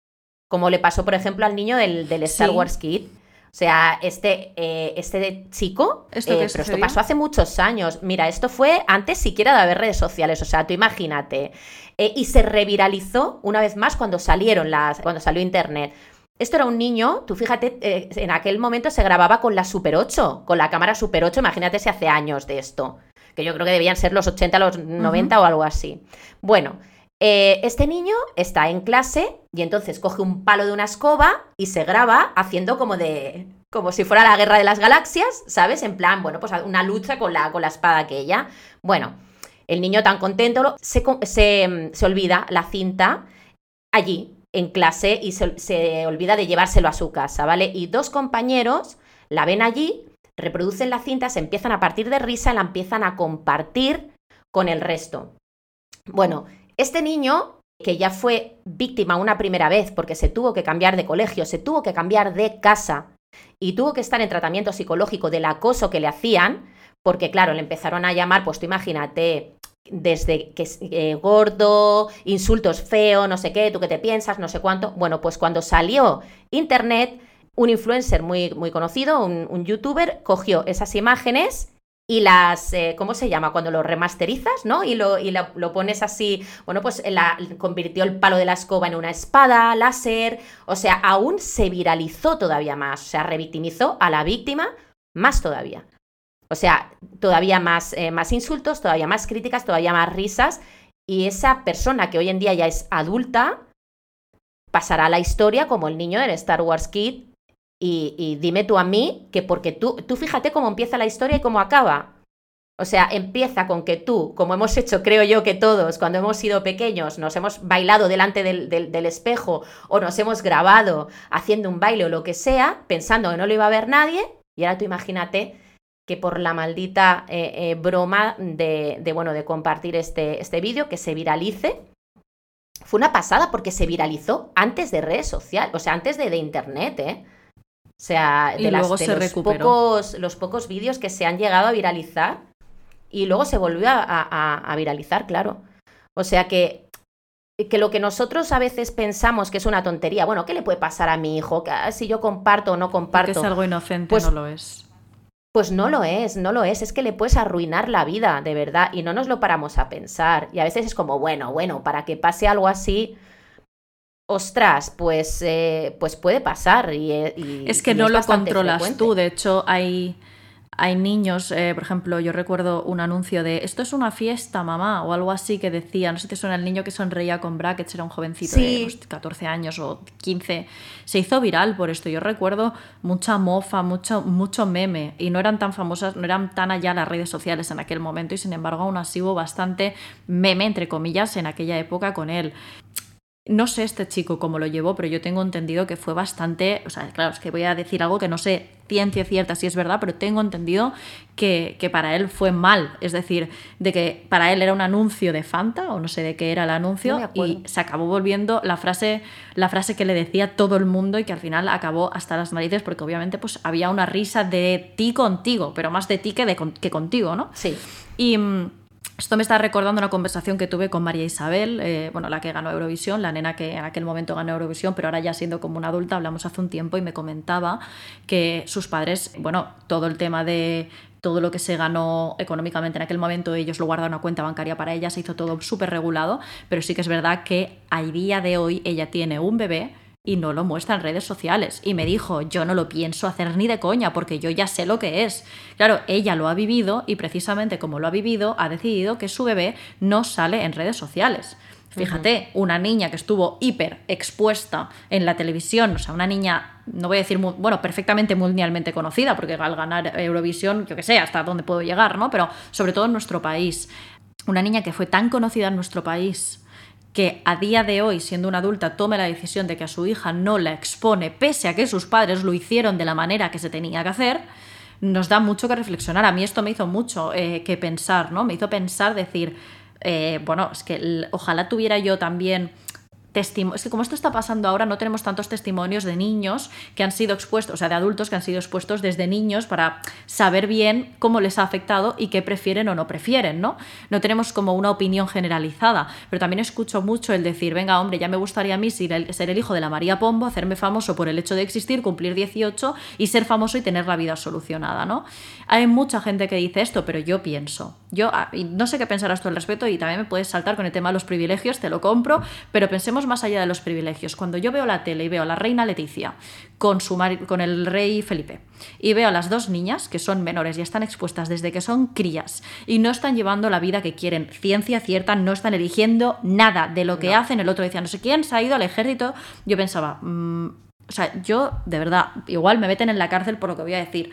como le pasó, por ejemplo, al niño del, Star Wars Kid. O sea, este, eh, este chico, ¿Esto eh, pero esto pasó hace muchos años. Mira, esto fue antes siquiera de haber redes sociales, o sea, tú imagínate. Eh, y se reviralizó una vez más cuando salieron las, cuando salió internet. Esto era un niño, tú fíjate, en aquel momento se grababa con la Super 8, con la cámara Super 8, imagínate si hace años de esto, que yo creo que debían ser los 80, los 90 o algo así. Bueno, eh, este niño está en clase y entonces coge un palo de una escoba y se graba haciendo como de. como si fuera la guerra de las galaxias, ¿sabes? En plan, bueno, pues una lucha con la, con la espada aquella. Bueno, el niño tan contento se, se, olvida la cinta allí, en clase, y se, se olvida de llevárselo a su casa, ¿vale? Y dos compañeros la ven allí, reproducen la cinta, se empiezan a partir de risa, la empiezan a compartir con el resto. Bueno, este niño, que ya fue víctima una primera vez porque se tuvo que cambiar de colegio, se tuvo que cambiar de casa y tuvo que estar en tratamiento psicológico del acoso que le hacían, porque claro, le empezaron a llamar, pues tú imagínate, desde que eh, gordo, insultos feo, no sé qué, tú qué te piensas, no sé cuánto. Bueno, pues cuando salió Internet, un influencer muy, muy conocido, un, un youtuber, cogió esas imágenes y las, eh, ¿cómo se llama? Cuando lo remasterizas, ¿no? Y lo, y lo, pones así, bueno, pues la, convirtió el palo de la escoba en una espada, láser, o sea, aún se viralizó todavía más, o sea, revictimizó a la víctima más todavía. O sea, todavía más, eh, más insultos, todavía más críticas, todavía más risas, y esa persona que hoy en día ya es adulta pasará a la historia como el niño del Star Wars Kid y, dime tú a mí que porque tú, tú fíjate cómo empieza la historia y cómo acaba. O sea, empieza con que tú, como hemos hecho, creo yo que todos, cuando hemos sido pequeños, nos hemos bailado delante del, espejo o nos hemos grabado haciendo un baile o lo que sea, pensando que no lo iba a ver nadie, y ahora tú imagínate que por la maldita eh, eh, broma de, bueno, de compartir este, este vídeo, que se viralice, fue una pasada porque se viralizó antes de redes sociales, o sea, antes de, de internet, ¿eh? O sea, de, las, los, pocos, los pocos vídeos que se han llegado a viralizar y luego se volvió a, viralizar, claro. O sea que, que lo que nosotros a veces pensamos que es una tontería, bueno, ¿qué le puede pasar a mi hijo? Ah, si yo comparto o no comparto. Que es algo inocente, pues, no lo es. Pues no lo es, no lo es, es que le puedes arruinar la vida, de verdad, y no nos lo paramos a pensar. Y a veces es como, bueno, bueno, para que pase algo así, ostras, pues, eh, pues puede pasar. Y, eh, es que no lo controlas tú, de hecho hay, hay niños, eh, por ejemplo, yo recuerdo un anuncio de esto es una fiesta, mamá, o algo así que decía, no sé si te suena el niño que sonreía con brackets, era un jovencito de 14 años o 15, se hizo viral por esto. Yo recuerdo mucha mofa, mucho, mucho meme, y no eran tan famosas, no eran tan allá las redes sociales en aquel momento, y sin embargo aún así hubo bastante meme, entre comillas, en aquella época con él. No sé este chico cómo lo llevó, pero yo tengo entendido que fue bastante, o sea, claro, es que voy a decir algo que no sé ciencia cierta si es verdad, pero tengo entendido que, para él fue mal, es decir, de que para él era un anuncio de Fanta, o no sé de qué era el anuncio, y se acabó volviendo la frase, la frase que le decía todo el mundo y que al final acabó hasta las narices, porque obviamente pues había una risa de ti contigo, pero más de ti que, de, que contigo, ¿no? Sí. Y mm, esto me está recordando una conversación que tuve con María Isabel, eh, bueno, la que ganó Eurovisión, la nena que en aquel momento ganó Eurovisión, pero ahora ya siendo como una adulta, hablamos hace un tiempo y me comentaba que sus padres, bueno, todo el tema de todo lo que se ganó económicamente en aquel momento, ellos lo guardaron a cuenta bancaria para ella, se hizo todo súper regulado, pero sí que es verdad que a día de hoy ella tiene un bebé y no lo muestra en redes sociales. Y me dijo, yo no lo pienso hacer ni de coña porque yo ya sé lo que es. Claro, ella lo ha vivido y precisamente como lo ha vivido, ha decidido que su bebé no sale en redes sociales. Fíjate, una niña que estuvo hiper expuesta en la televisión, o sea, una niña, no voy a decir, bueno, perfectamente mundialmente conocida, porque al ganar Eurovisión, yo que sé, hasta dónde puedo llegar, ¿no? Pero sobre todo en nuestro país. Una niña que fue tan conocida en nuestro país que a día de hoy, siendo una adulta, tome la decisión de que a su hija no la expone, pese a que sus padres lo hicieron de la manera que se tenía que hacer, nos da mucho que reflexionar. A mí esto me hizo mucho eh, que pensar, ¿no? Me hizo pensar, decir, eh, bueno, es que ojalá tuviera yo también es que como esto está pasando ahora, no tenemos tantos testimonios de niños que han sido expuestos, o sea, de adultos que han sido expuestos desde niños para saber bien cómo les ha afectado y qué prefieren o no prefieren, ¿no? No tenemos como una opinión generalizada, pero también escucho mucho el decir, venga, hombre, ya me gustaría a mí ser el, hijo de la María Pombo, hacerme famoso por el hecho de existir, cumplir 18 y ser famoso y tener la vida solucionada, ¿no? Hay mucha gente que dice esto, pero yo pienso, yo ah, no sé qué pensarás tú al respecto y también me puedes saltar con el tema de los privilegios, te lo compro, pero pensemos más allá de los privilegios. Cuando yo veo la tele y veo a la reina Leticia con, su con el rey Felipe y veo a las dos niñas que son menores y están expuestas desde que son crías y no están llevando la vida que quieren, ciencia cierta, no están eligiendo nada de lo que hacen. El otro decía, no sé quién se ha ido al ejército. Yo pensaba, mm, o sea, yo de verdad, igual me meten en la cárcel por lo que voy a decir.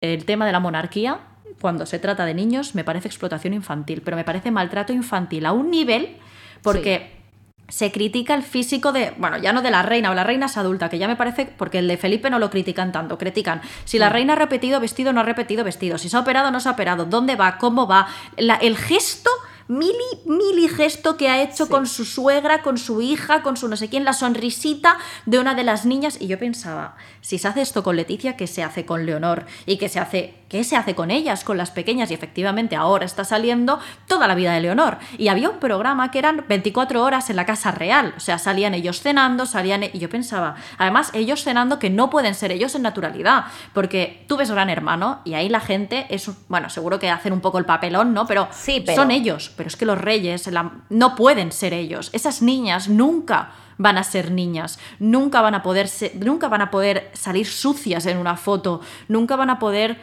El tema de la monarquía, cuando se trata de niños, me parece explotación infantil, pero me parece maltrato infantil a un nivel porque se critica el físico de, bueno, ya no de la reina, o la reina es adulta, que ya me parece, porque el de Felipe no lo critican tanto, critican si la reina ha repetido vestido, no ha repetido vestido, si se ha operado, no se ha operado, dónde va, cómo va, el gesto mili, mili gesto que ha hecho con su suegra, con su hija, con su no sé quién, la sonrisita de una de las niñas. Y yo pensaba, si se hace esto con Leticia, ¿qué se hace con Leonor? ¿Y qué se hace, qué se hace con ellas, con las pequeñas? Y efectivamente ahora está saliendo toda la vida de Leonor. Y había un programa que eran 24 horas en la Casa Real. O sea, salían ellos cenando, salían... E-, y yo pensaba, además, ellos cenando que no pueden ser ellos en naturalidad. Porque tú ves Gran Hermano y ahí la gente es... Bueno, seguro que hacen un poco el papelón, ¿no? Pero, sí, son ellos pero es que los reyes no pueden ser ellos. Esas niñas nunca van a ser niñas, nunca van a poder nunca van a poder salir sucias en una foto, nunca van a poder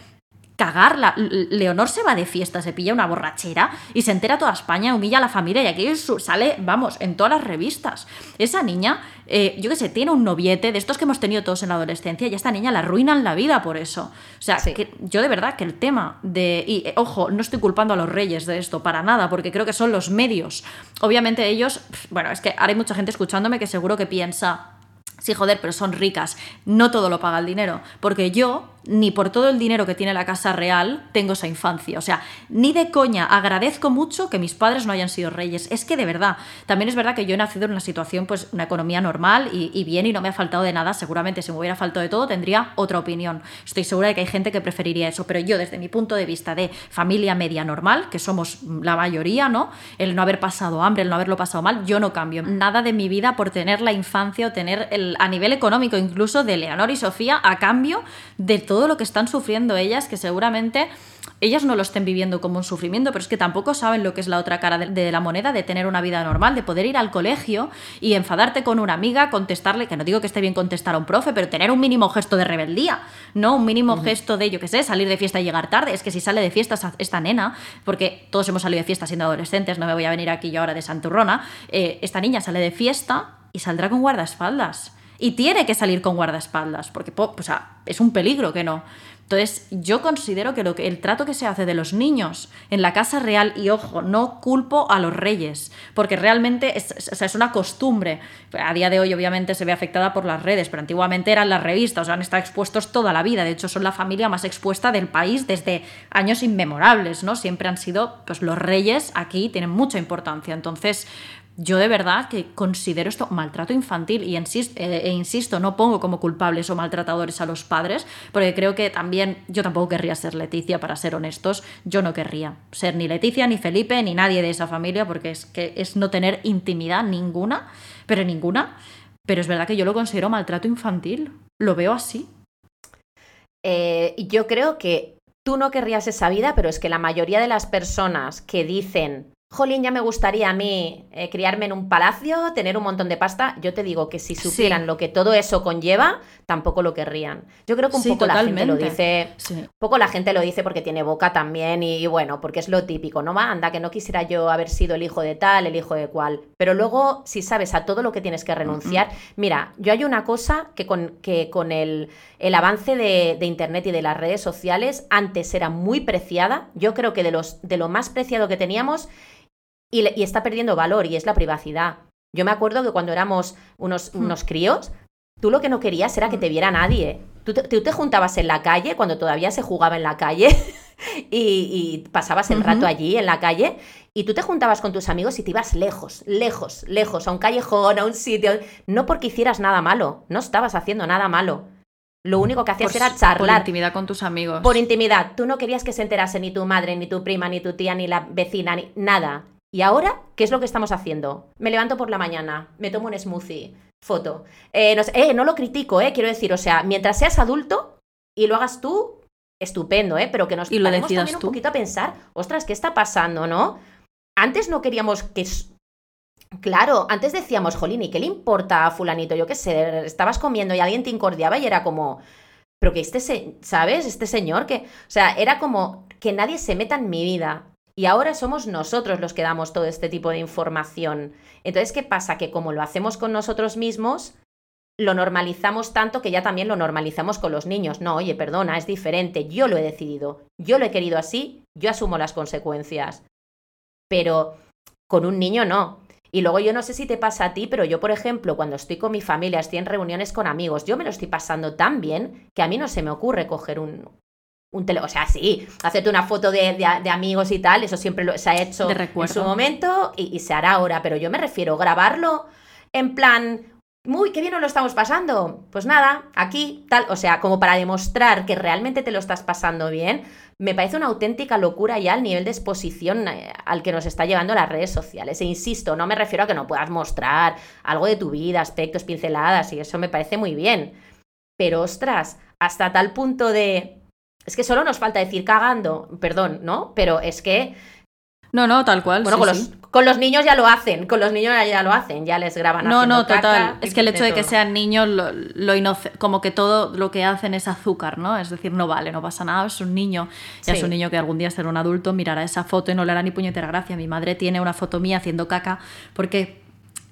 cagarla. Leonor se va de fiesta, se pilla una borrachera y se entera toda España, humilla a la familia y aquí sale, vamos, en todas las revistas. Esa niña, eh, yo qué sé, tiene un noviete de estos que hemos tenido todos en la adolescencia y a esta niña la arruinan la vida por eso. O sea, que yo de verdad que el tema de... Y eh, ojo, no estoy culpando a los reyes de esto, para nada, porque creo que son los medios. Obviamente ellos, bueno, es que ahora hay mucha gente escuchándome que seguro que piensa, sí, joder, pero son ricas, no todo lo paga el dinero, porque yo ni por todo el dinero que tiene la Casa Real tengo esa infancia. O sea, ni de coña agradezco mucho que mis padres no hayan sido reyes. Es que de verdad, también es verdad que yo he nacido en una situación, pues una economía normal y, bien y no me ha faltado de nada. Seguramente si me hubiera faltado de todo tendría otra opinión. Estoy segura de que hay gente que preferiría eso, pero yo desde mi punto de vista de familia media normal, que somos la mayoría, ¿no? El no haber pasado hambre, el no haberlo pasado mal, yo no cambio nada de mi vida por tener la infancia o tener el, a nivel económico incluso de Leonor y Sofía a cambio de todo todo lo que están sufriendo ellas, que seguramente ellas no lo estén viviendo como un sufrimiento, pero es que tampoco saben lo que es la otra cara de, la moneda, de tener una vida normal, de poder ir al colegio y enfadarte con una amiga, contestarle, que no digo que esté bien contestar a un profe, pero tener un mínimo gesto de rebeldía, ¿no? Un mínimo gesto de, yo qué sé, salir de fiesta y llegar tarde. Es que si sale de fiesta esta nena, porque todos hemos salido de fiesta siendo adolescentes, no me voy a venir aquí yo ahora de Santurrona, eh, esta niña sale de fiesta y saldrá con guardaespaldas. Y tiene que salir con guardaespaldas, porque es un peligro que no. Entonces, yo considero que, lo que el trato que se hace de los niños en la casa real, y ojo, no culpo a los reyes, porque realmente es, es una costumbre. A día de hoy, obviamente, se ve afectada por las redes, pero antiguamente eran las revistas, o sea, han estado expuestos toda la vida. De hecho, son la familia más expuesta del país desde años inmemorables, ¿no? Siempre han sido, pues los reyes aquí tienen mucha importancia. Entonces, yo de verdad que considero esto maltrato infantil y insisto, eh, e insisto, no pongo como culpables o maltratadores a los padres, porque creo que también yo tampoco querría ser Leticia, para ser honestos, yo no querría ser ni Leticia, ni Felipe, ni nadie de esa familia, porque es que es no tener intimidad ninguna, pero ninguna, pero es verdad que yo lo considero maltrato infantil, lo veo así. Eh, yo creo que tú no querrías esa vida, pero es que la mayoría de las personas que dicen jolín, ya me gustaría a mí eh, criarme en un palacio, tener un montón de pasta. Yo te digo que si supieran lo que todo eso conlleva, tampoco lo querrían. Yo creo que un poco la gente lo dice, poco la gente lo dice porque tiene boca también y, bueno, porque es lo típico, ¿no? Anda, que no quisiera yo haber sido el hijo de tal, el hijo de cual. Pero luego, si sabes a todo lo que tienes que renunciar, mira, yo hay una cosa que con, que con el, el avance de, de, Internet y de las redes sociales, antes era muy preciada. Yo creo que de, los, de lo más preciado que teníamos y, está perdiendo valor y es la privacidad. Yo me acuerdo que cuando éramos unos, hmm. unos críos, tú lo que no querías era que te viera nadie. Tú te, juntabas en la calle cuando todavía se jugaba en la calle y, pasabas el rato allí en la calle y tú te juntabas con tus amigos y te ibas lejos, lejos, lejos, a un callejón, a un sitio, no porque hicieras nada malo, no estabas haciendo nada malo. Lo único que hacías era charlar. Por intimidad con tus amigos. Por intimidad. Tú no querías que se enterase ni tu madre, ni tu prima, ni tu tía, ni la vecina, ni nada. Y ahora, ¿qué es lo que estamos haciendo? Me levanto por la mañana, me tomo un smoothie, foto. Eh, no, eh, no lo critico, eh, quiero decir, o sea, mientras seas adulto y lo hagas tú, estupendo, ¿eh? Pero que nos y lo también un poquito a pensar, ostras, ¿qué está pasando, no? Antes no queríamos que Claro, antes decíamos, Jolín, ¿y qué le importa a fulanito? Yo qué sé, estabas comiendo y alguien te incordiaba y era como, pero que este, se, ¿sabes? Este señor que, o sea, era como que nadie se meta en mi vida. Y ahora somos nosotros los que damos todo este tipo de información. Entonces, ¿qué pasa? Que como lo hacemos con nosotros mismos, lo normalizamos tanto que ya también lo normalizamos con los niños. No, oye, perdona, es diferente, yo lo he decidido, yo lo he querido así, yo asumo las consecuencias. Pero con un niño no. Y luego yo no sé si te pasa a ti, pero yo, por ejemplo, cuando estoy con mi familia, estoy en reuniones con amigos, yo me lo estoy pasando tan bien que a mí no se me ocurre coger un, un teléfono. O sea, sí, hacerte una foto de, amigos y tal, eso siempre lo, se ha hecho en su momento y, y, se hará ahora, pero yo me refiero a grabarlo en plan, muy, qué bien nos lo estamos pasando. Pues nada, aquí, tal, o sea, como para demostrar que realmente te lo estás pasando bien, me parece una auténtica locura ya el nivel de exposición eh, al que nos está llevando las redes sociales. E insisto, no me refiero a que no puedas mostrar algo de tu vida, aspectos, pinceladas, y eso me parece muy bien. Pero ostras, hasta tal punto de... Es que solo nos falta decir cagando, perdón, ¿no? Pero es que no, no, tal cual. Bueno, con, Los, con, Los, niños ya lo hacen, con los niños ya lo hacen, ya les graban. No, no, total. Es que el hecho de, que sean niños, lo, lo como que todo lo que hacen es azúcar, ¿no? Es decir, no vale, no pasa nada, es un niño, ya es un niño que algún día será un adulto, mirará esa foto y no le hará ni puñetera gracia. Mi madre tiene una foto mía haciendo caca porque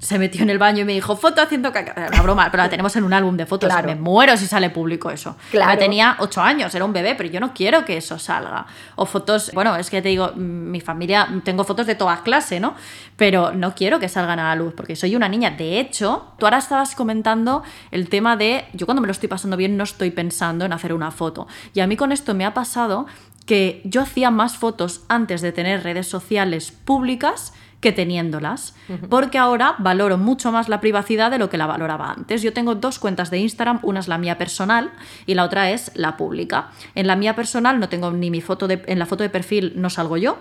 se metió en el baño y me dijo, foto haciendo caca. Una broma, pero la tenemos en un álbum de fotos. Me muero si sale público eso. Claro. tenía ocho años, era un bebé, pero yo no quiero que eso salga. O fotos, bueno, es que te digo, mi familia, tengo fotos de toda clase, ¿no? Pero no quiero que salgan a la luz, porque soy una niña. De hecho, tú ahora estabas comentando el tema de, yo cuando me lo estoy pasando bien no estoy pensando en hacer una foto. Y a mí con esto me ha pasado que yo hacía más fotos antes de tener redes sociales públicas que teniéndolas, porque ahora valoro mucho más la privacidad de lo que la valoraba antes. Yo tengo dos cuentas de Instagram, una es la mía personal y la otra es la pública. En la mía personal no tengo ni mi foto de, en la foto de perfil no salgo yo,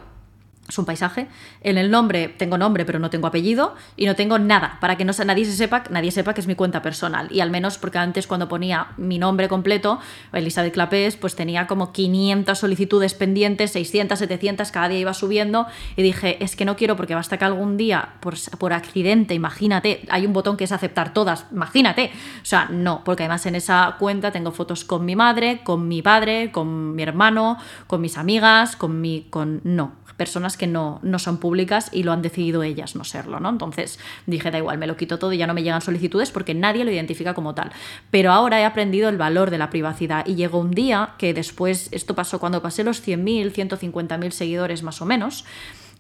es un paisaje. En el nombre tengo nombre, pero no tengo apellido y no tengo nada para que no, nadie se sepa, nadie sepa que es mi cuenta personal. Y al menos porque antes cuando ponía mi nombre completo, Elizabeth Clapés, pues tenía como 500 solicitudes pendientes, 600, 700, cada día iba subiendo y dije, es que no quiero porque basta que algún día por, por accidente, imagínate, hay un botón que es aceptar todas, imagínate. O sea, no, porque además en esa cuenta tengo fotos con mi madre, con mi padre, con mi hermano, con mis amigas, con mi con no, personas que no, no son públicas y lo han decidido ellas no serlo, ¿no? Entonces dije, da igual, me lo quito todo y ya no me llegan solicitudes porque nadie lo identifica como tal. Pero ahora he aprendido el valor de la privacidad y llegó un día que después, esto pasó cuando pasé los 100.000, 150.000 seguidores más o menos,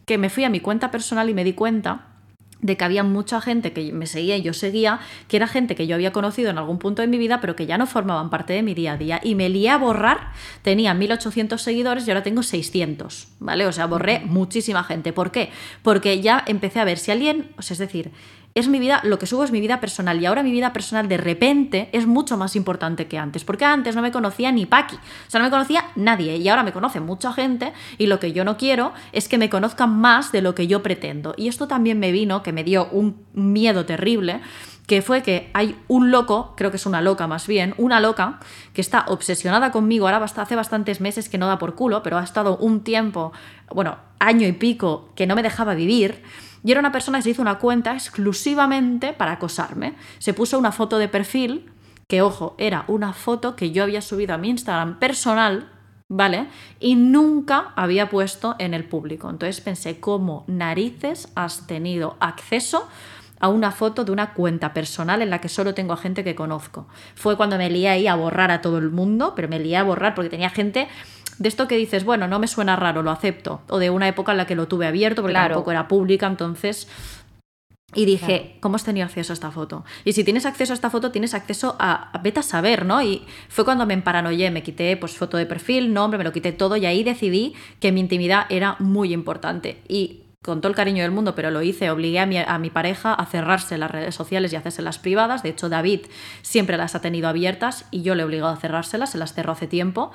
que me fui a mi cuenta personal y me di cuenta de que había mucha gente que me seguía y yo seguía, que era gente que yo había conocido en algún punto de mi vida, pero que ya no formaban parte de mi día a día. Y me lié a borrar, tenía 1800 seguidores y ahora tengo 600, ¿vale? O sea, borré muchísima gente. ¿Por qué? Porque ya empecé a ver si alguien, o sea, es decir, es mi vida, lo que subo es mi vida personal. Y ahora mi vida personal de repente es mucho más importante que antes, porque antes no me conocía ni Paqui, o sea, no me conocía nadie. Y ahora me conoce mucha gente. Y lo que yo no quiero es que me conozcan más de lo que yo pretendo. Y esto también me vino, que me dio un miedo terrible, que fue que hay un loco, creo que es una loca más bien, una loca que está obsesionada conmigo, ahora hace bastantes meses que no da por culo, pero ha estado un tiempo, bueno, año y pico, que no me dejaba vivir y era una persona que se hizo una cuenta exclusivamente para acosarme. Se puso una foto de perfil, que ojo, era una foto que yo había subido a mi Instagram personal, ¿vale? Y nunca había puesto en el público. Entonces pensé, ¿cómo narices has tenido acceso a una foto de una cuenta personal en la que solo tengo a gente que conozco? Fue cuando me lié ahí a borrar a todo el mundo, pero me lié a borrar porque tenía gente de esto que dices, bueno, no me suena raro, lo acepto, o de una época en la que lo tuve abierto, porque tampoco era pública, entonces... Y dije, ¿cómo has tenido acceso a esta foto? Y si tienes acceso a esta foto, tienes acceso a, a vete a saber, ¿no? Y fue cuando me emparanoyé, me quité pues foto de perfil, nombre, me lo quité todo y ahí decidí que mi intimidad era muy importante. Y con todo el cariño del mundo, pero lo hice, obligué a mi, a mi, pareja a cerrarse las redes sociales y hacerse las privadas. De hecho, David siempre las ha tenido abiertas y yo le he obligado a cerrárselas, se las cerró hace tiempo.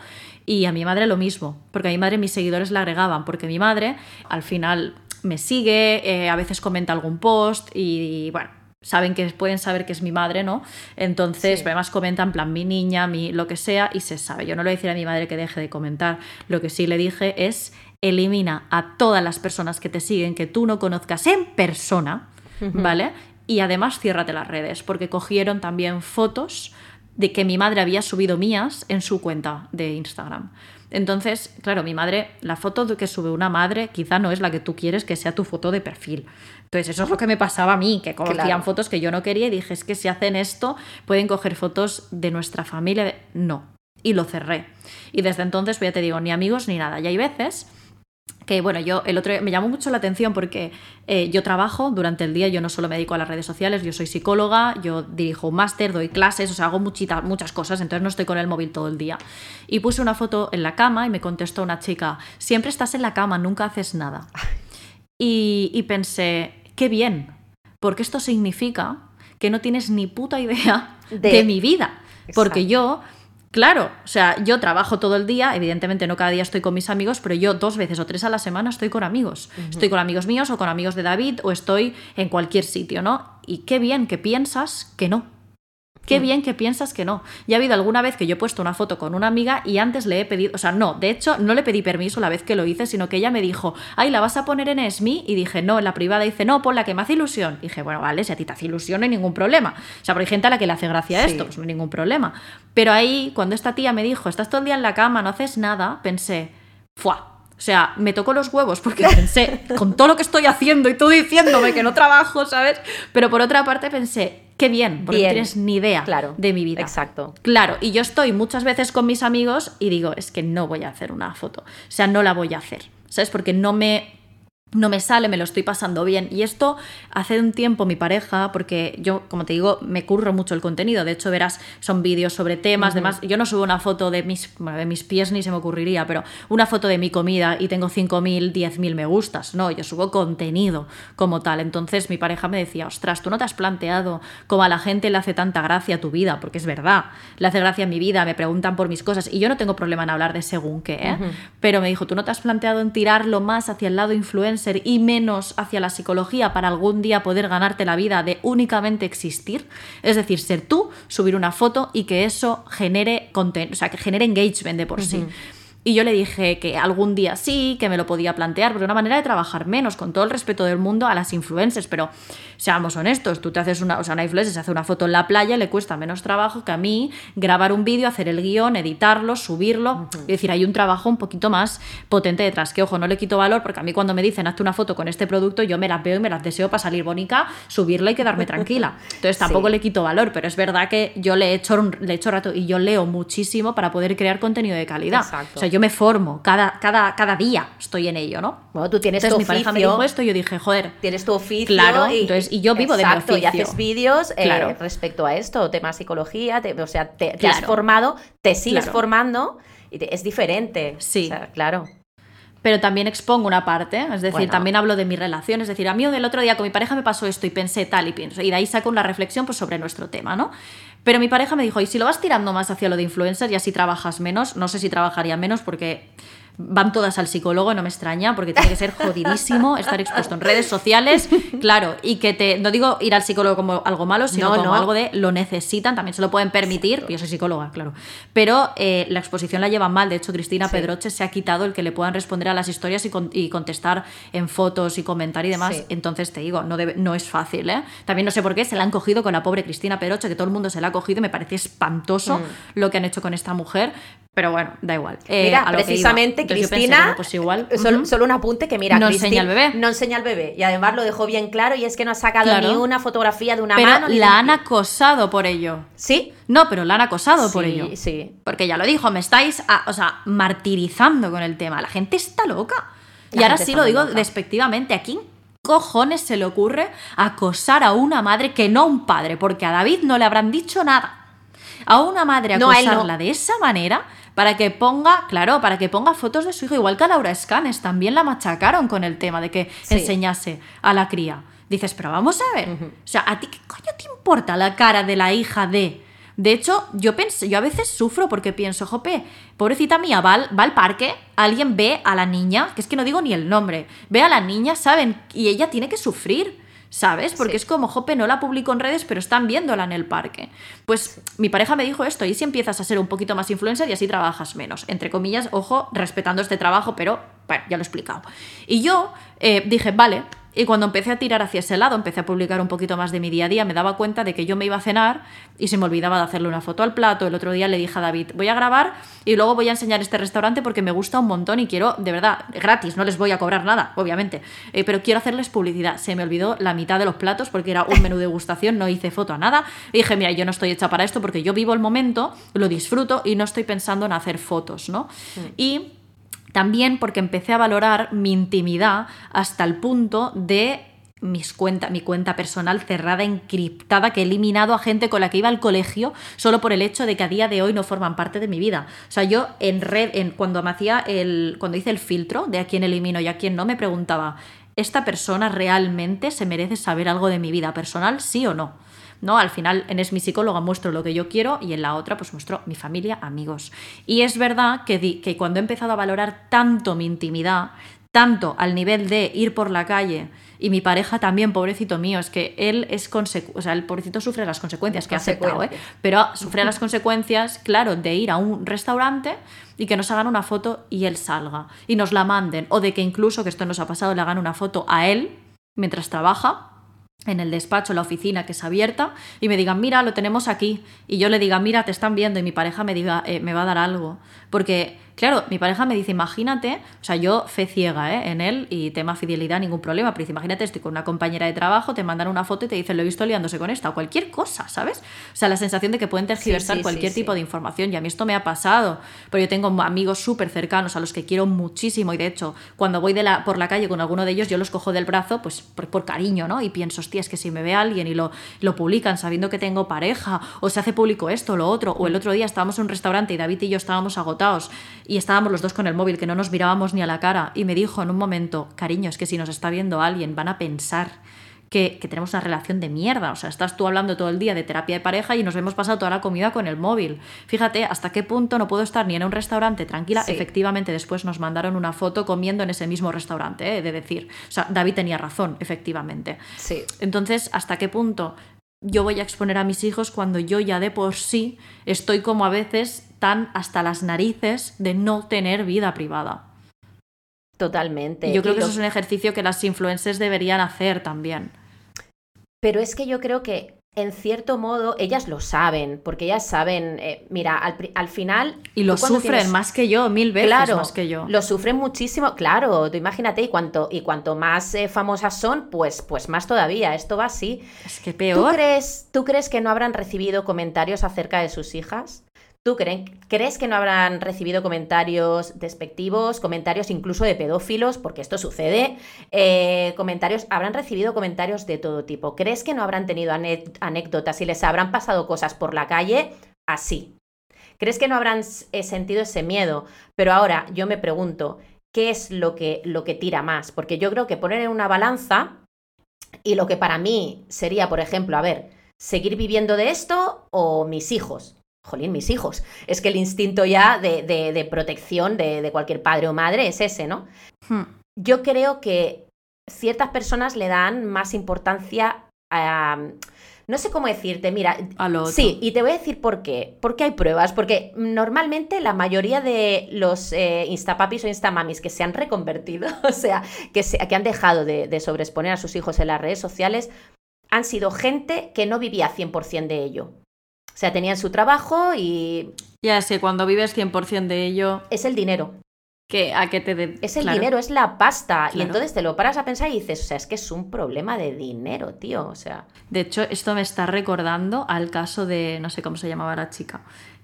Y a mi madre lo mismo, porque a mi madre mis seguidores la agregaban, porque mi madre al final me sigue, eh, a veces comenta algún post y, y bueno, saben que pueden saber que es mi madre, ¿no? Entonces, sí. además comentan, en plan, mi niña, mi lo que sea, y se sabe. Yo no le voy a decir a mi madre que deje de comentar. Lo que sí le dije es elimina a todas las personas que te siguen que tú no conozcas en persona, ¿vale? Y además ciérrate las redes, porque cogieron también fotos de que mi madre había subido mías en su cuenta de Instagram. Entonces, claro, mi madre, la foto que sube una madre quizá no es la que tú quieres que sea tu foto de perfil. Entonces, eso es lo que me pasaba a mí, que cogían claro. fotos que yo no quería y dije, es que si hacen esto, pueden coger fotos de nuestra familia. No. Y lo cerré. Y desde entonces, pues ya te digo, ni amigos ni nada. Y hay veces que bueno, yo el otro me llamó mucho la atención porque eh, yo trabajo durante el día, yo no solo me dedico a las redes sociales, yo soy psicóloga, yo dirijo un máster, doy clases, o sea, hago muchita, muchas cosas, entonces no estoy con el móvil todo el día. Y puse una foto en la cama y me contestó una chica, siempre estás en la cama, nunca haces nada. Y, y pensé, qué bien, porque esto significa que no tienes ni puta idea de, de mi vida. Porque yo Claro, o sea, yo trabajo todo el día, evidentemente no cada día estoy con mis amigos, pero yo dos veces o tres a la semana estoy con amigos. Uh -huh. Estoy con amigos míos o con amigos de David o estoy en cualquier sitio, ¿no? Y qué bien que piensas que no. Qué bien que piensas que no. Ya ha habido alguna vez que yo he puesto una foto con una amiga y antes le he pedido, o sea, no, de hecho no le pedí permiso la vez que lo hice, sino que ella me dijo, ay, ¿la vas a poner en SMI? Y dije, no, en la privada. dice, no, pon la que me hace ilusión. Y dije, bueno, vale, si a ti te hace ilusión no hay ningún problema. O sea, pero hay gente a la que le hace gracia sí. esto, pues no hay ningún problema. Pero ahí, cuando esta tía me dijo, estás todo el día en la cama, no haces nada, pensé, ¡fuah! O sea, me tocó los huevos porque pensé, con todo lo que estoy haciendo y tú diciéndome que no trabajo, ¿sabes? Pero por otra parte pensé, qué bien, porque bien. no tienes ni idea claro, de mi vida. Exacto. Claro, y yo estoy muchas veces con mis amigos y digo, es que no voy a hacer una foto. O sea, no la voy a hacer. ¿Sabes? Porque no me no me sale, me lo estoy pasando bien. Y esto hace un tiempo mi pareja, porque yo, como te digo, me curro mucho el contenido. De hecho, verás, son vídeos sobre temas, uh -huh. demás. Yo no subo una foto de mis, bueno, de mis pies ni se me ocurriría, pero una foto de mi comida y tengo 5.000, 10.000 me gustas. No, yo subo contenido como tal. Entonces mi pareja me decía, ostras, tú no te has planteado cómo a la gente le hace tanta gracia a tu vida, porque es verdad, le hace gracia a mi vida, me preguntan por mis cosas y yo no tengo problema en hablar de según qué, ¿eh? Uh -huh. Pero me dijo, tú no te has planteado en tirarlo más hacia el lado influencer y menos hacia la psicología para algún día poder ganarte la vida de únicamente existir, es decir, ser tú, subir una foto y que eso genere content, o sea, que genere engagement de por -huh. Y yo le dije que algún día sí, que me lo podía plantear, porque una manera de trabajar menos, con todo el respeto del mundo a las influencers, pero seamos honestos, tú te haces una, o sea, una influencer se hace una foto en la playa, le cuesta menos trabajo que a mí grabar un vídeo, hacer el guion, editarlo, subirlo, uh -huh. es decir, hay un trabajo un poquito más potente detrás, que ojo, no le quito valor, porque a mí cuando me dicen hazte una foto con este producto, yo me las veo y me las deseo para salir bonita, subirla y quedarme tranquila. Entonces tampoco sí. le quito valor, pero es verdad que yo le he hecho, le he hecho rato y yo leo muchísimo para poder crear contenido de calidad. Exacto. O sea, yo me formo, cada, cada, cada día estoy en ello, ¿no? Bueno, tú tienes entonces, tu mi oficio. pareja me dijo esto y yo dije, joder. Tienes tu oficio. Claro, y, entonces, y yo vivo exacto, de mi oficio. y haces vídeos eh, claro. respecto a esto, tema psicología, te, o sea, te, te claro. has formado, te sigues claro. formando y te, es diferente. Sí. O sea, claro pero también expongo una parte, es decir, bueno. también hablo de mi relación, es decir, a mí del otro día con mi pareja me pasó esto y pensé tal y pienso, y de ahí saco una reflexión pues, sobre nuestro tema, ¿no? Pero mi pareja me dijo, y si lo vas tirando más hacia lo de influencer y así trabajas menos, no sé si trabajaría menos porque van todas al psicólogo, no me extraña, porque tiene que ser jodidísimo estar expuesto en redes sociales, claro, y que te, no digo ir al psicólogo como algo malo, sino no, como no. algo de lo necesitan, también se lo pueden permitir, yo soy psicóloga, claro, pero eh, la exposición la llevan mal, de hecho Cristina sí. Pedroche se ha quitado el que le puedan responder a las historias y, con, y contestar en fotos y comentar y demás, sí. entonces te digo, no, debe, no es fácil, ¿eh? También no sé por qué se la han cogido con la pobre Cristina Pedroche, que todo el mundo se la ha cogido, me parece espantoso mm. lo que han hecho con esta mujer, Pero bueno, da igual. Eh, mira, precisamente Cristina, pues igual. Solo, un apunte que mira, no enseña al bebé. No enseña al bebé. Y además lo dejó bien claro y es que no ha sacado ni una fotografía de una mano. La han acosado por ello. ¿Sí? No, pero la han acosado por ello. Sí. Porque ya lo dijo, me estáis, o sea, martirizando con el tema. La gente está loca. y ahora sí lo digo despectivamente. ¿A quién cojones se le ocurre acosar a una madre que no a un padre? Porque a David no le habrán dicho nada. A una madre acosarla de esa manera para que ponga, claro, para que ponga fotos de su hijo, igual que a Laura Escanes, también la machacaron con el tema de que enseñase a la cría. Dices, pero vamos a ver, o sea, ¿a ti qué coño te importa la cara de la hija de...? De hecho, yo pensé, yo a veces sufro porque pienso, jope, pobrecita mía, va va al parque, alguien ve a la niña, que es que no digo ni el nombre, ve a la niña, ¿saben? Y ella tiene que sufrir. ¿Sabes? Porque es como, jope, no la publico en redes, pero están viéndola en el parque. Pues mi pareja me dijo esto, y si empiezas a ser un poquito más influencer y así trabajas menos. Entre comillas, ojo, respetando este trabajo, pero bueno, ya lo he explicado. Y yo eh, dije, vale, y cuando empecé a tirar hacia ese lado, empecé a publicar un poquito más de mi día a día, me daba cuenta de que yo me iba a cenar y se me olvidaba de hacerle una foto al plato. El otro día le dije a David, voy a grabar y luego voy a enseñar este restaurante porque me gusta un montón y quiero, de verdad, gratis, no les voy a cobrar nada, obviamente, eh, pero quiero hacerles publicidad. Se me olvidó la mitad de los platos porque era un menú de degustación, no hice foto a nada. Y dije, mira, yo no estoy hecha para esto porque yo vivo el momento, lo disfruto y no estoy pensando en hacer fotos, ¿no? Y también porque empecé a valorar mi intimidad hasta el punto de mis cuenta, mi cuenta personal cerrada, encriptada, que he eliminado a gente con la que iba al colegio solo por el hecho de que a día de hoy no forman parte de mi vida. O sea, yo en red, en, cuando hacía el, cuando hice el filtro de a quién elimino y a quién no, me preguntaba, ¿esta persona realmente se merece saber algo de mi vida personal, sí o no? ¿No? Al final en Es mi psicóloga muestro lo que yo quiero y en la otra pues muestro mi familia, amigos. Y es verdad que, que cuando he empezado a valorar tanto mi intimidad, tanto al nivel de ir por la calle y mi pareja también, pobrecito mío, es que él es o sea, el pobrecito sufre las consecuencias que ha aceptado, ¿eh? pero sufre las consecuencias, claro, de ir a un restaurante y que nos hagan una foto y él salga y nos la manden o de que incluso que esto nos ha pasado le hagan una foto a él mientras trabaja en el despacho, la oficina que es abierta, y me digan, mira, lo tenemos aquí, y yo le diga, mira, te están viendo, y mi pareja me diga, eh, me va a dar algo. Porque Claro, mi pareja me dice, imagínate, o sea, yo fe ciega ¿eh? en él y tema fidelidad, ningún problema, pero dice, imagínate, estoy con una compañera de trabajo, te mandan una foto y te dicen, lo he visto liándose con esta, o cualquier cosa, ¿sabes? O sea, la sensación de que pueden tergiversar cualquier tipo de información, y a mí esto me ha pasado, pero yo tengo amigos súper cercanos a los que quiero muchísimo, y de hecho, cuando voy de la, por la calle con alguno de ellos, yo los cojo del brazo, pues por, cariño, ¿no? Y pienso, hostia, es que si me ve alguien y lo, lo publican sabiendo que tengo pareja, o se hace público esto, lo otro, o el otro día estábamos en un restaurante y David y yo estábamos agotados y estábamos los dos con el móvil, que no nos mirábamos ni a la cara, y me dijo en un momento, cariño, es que si nos está viendo alguien, van a pensar que, tenemos una relación de mierda. O sea, estás tú hablando todo el día de terapia de pareja y nos hemos pasado toda la comida con el móvil. Fíjate hasta qué punto no puedo estar ni en un restaurante tranquila. Efectivamente, después nos mandaron una foto comiendo en ese mismo restaurante, ¿eh? de decir. O sea, David tenía razón, efectivamente. Sí. Entonces, ¿hasta qué punto yo voy a exponer a mis hijos cuando yo ya de por sí estoy como a veces tan hasta las narices de no tener vida privada. Totalmente. Yo creo que eso es un ejercicio que las influencers deberían hacer también. Pero es que yo creo que en cierto modo, ellas lo saben, porque ellas saben, eh, mira, al, final... Y lo sufren más que yo, mil veces claro, más que yo. Lo sufren muchísimo, claro, tú imagínate, y cuanto, y cuanto más eh, famosas son, pues, pues más todavía, esto va así. Es que peor. ¿Tú crees, ¿Tú crees que no habrán recibido comentarios acerca de sus hijas? ¿Tú crees que no habrán recibido comentarios despectivos, comentarios incluso de pedófilos, porque esto sucede? Eh, comentarios, habrán recibido comentarios de todo tipo. ¿Crees que no habrán tenido anécdotas y les habrán pasado cosas por la calle así? ¿Crees que no habrán eh, sentido ese miedo? Pero ahora yo me pregunto, ¿qué es lo que, lo que tira más? Porque yo creo que poner en una balanza y lo que para mí sería, por ejemplo, a ver, seguir viviendo de esto o mis hijos jolín, mis hijos. Es que el instinto ya de, protección de, cualquier padre o madre es ese, ¿no? Hmm. Yo creo que ciertas personas le dan más importancia a... No sé cómo decirte, mira, sí, y te voy a decir por qué. Porque hay pruebas, porque normalmente la mayoría de los eh, instapapis o instamamis que se han reconvertido, o sea, que, que han dejado de, de sobreexponer a sus hijos en las redes sociales, han sido gente que no vivía 100% de ello sea, tenían su trabajo y... Ya sé, cuando vives 100% de ello... Es el dinero. Que, ¿A qué te de... Es el dinero, es la pasta. Y entonces te lo paras a pensar y dices, o sea, es que es un problema de dinero, tío. O sea... De hecho, esto me está recordando al caso de, no sé cómo se llamaba la chica,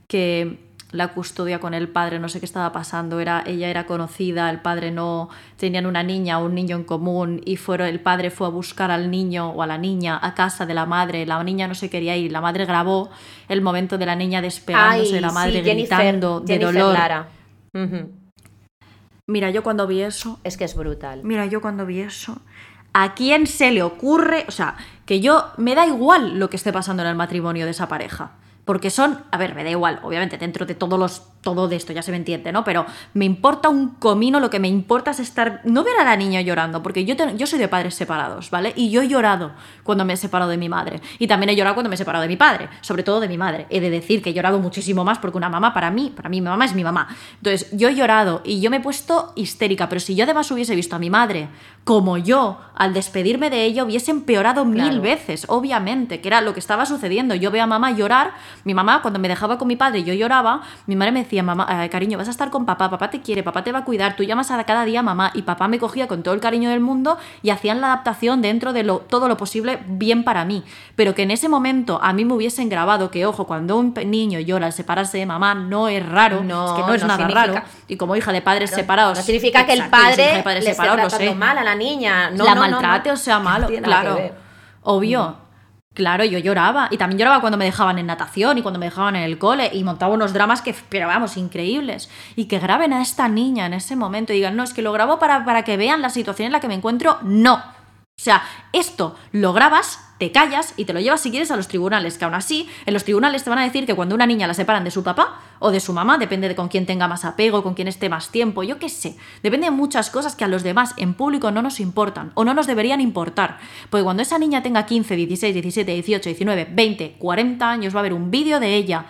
que la custodia con el padre, no sé qué estaba pasando, era, ella era conocida, el padre no, tenían una niña o un niño en común y fueron, el padre fue a buscar al niño o a la niña a casa de la madre, la niña no se quería ir, la madre grabó el momento de la niña despegándose, de la madre gritando de dolor. Mira, yo cuando vi eso... Es que es brutal. Mira, yo cuando vi eso... ¿A quién se le ocurre? O sea, que yo me da igual lo que esté pasando en el matrimonio de esa pareja. Porque son, a ver, me da igual, obviamente, dentro de todos los, todo de esto, ya se me entiende, ¿no? Pero me importa un comino, lo que me importa es estar, no ver a la niña llorando, porque yo, yo soy de padres separados, ¿vale? Y yo he llorado cuando me he separado de mi madre. Y también he llorado cuando me he separado de mi padre, sobre todo de mi madre. He de decir que he llorado muchísimo más porque una mamá para mí, para mí mi mamá es mi mamá. Entonces, yo he llorado y yo me he puesto histérica, pero si yo además hubiese visto a mi madre como yo, al despedirme de ella, hubiese empeorado mil veces, obviamente, que era lo que estaba sucediendo. Yo veo a mamá llorar mi mamá, cuando me dejaba con mi padre yo lloraba, mi madre me decía, mamá, eh, cariño, vas a estar con papá, papá te quiere, papá te va a cuidar, tú llamas a cada día a mamá y papá me cogía con todo el cariño del mundo y hacían la adaptación dentro de lo, todo lo posible bien para mí. Pero que en ese momento a mí me hubiesen grabado que, ojo, cuando un niño llora al separarse de mamá no es raro, no, es que no es nada raro. Y como hija de padres separados. No significa que el padre le esté tratando mal a la niña. No, la maltrate o sea malo, claro. Obvio. Claro, yo lloraba. Y también lloraba cuando me dejaban en natación y cuando me dejaban en el cole y montaba unos dramas que, pero vamos, increíbles. Y que graben a esta niña en ese momento y digan, no, es que lo grabo para, para que vean la situación en la que me encuentro. No. O sea, esto lo grabas, te callas y te lo llevas si quieres a los tribunales, que aún así en los tribunales te van a decir que cuando una niña la separan de su papá o de su mamá, depende de con quién tenga más apego, con quién esté más tiempo, yo qué sé, depende de muchas cosas que a los demás en público no nos importan o no nos deberían importar, porque cuando esa niña tenga 15, 16, 17, 18, 19, 20, 40 años va a haber un vídeo de ella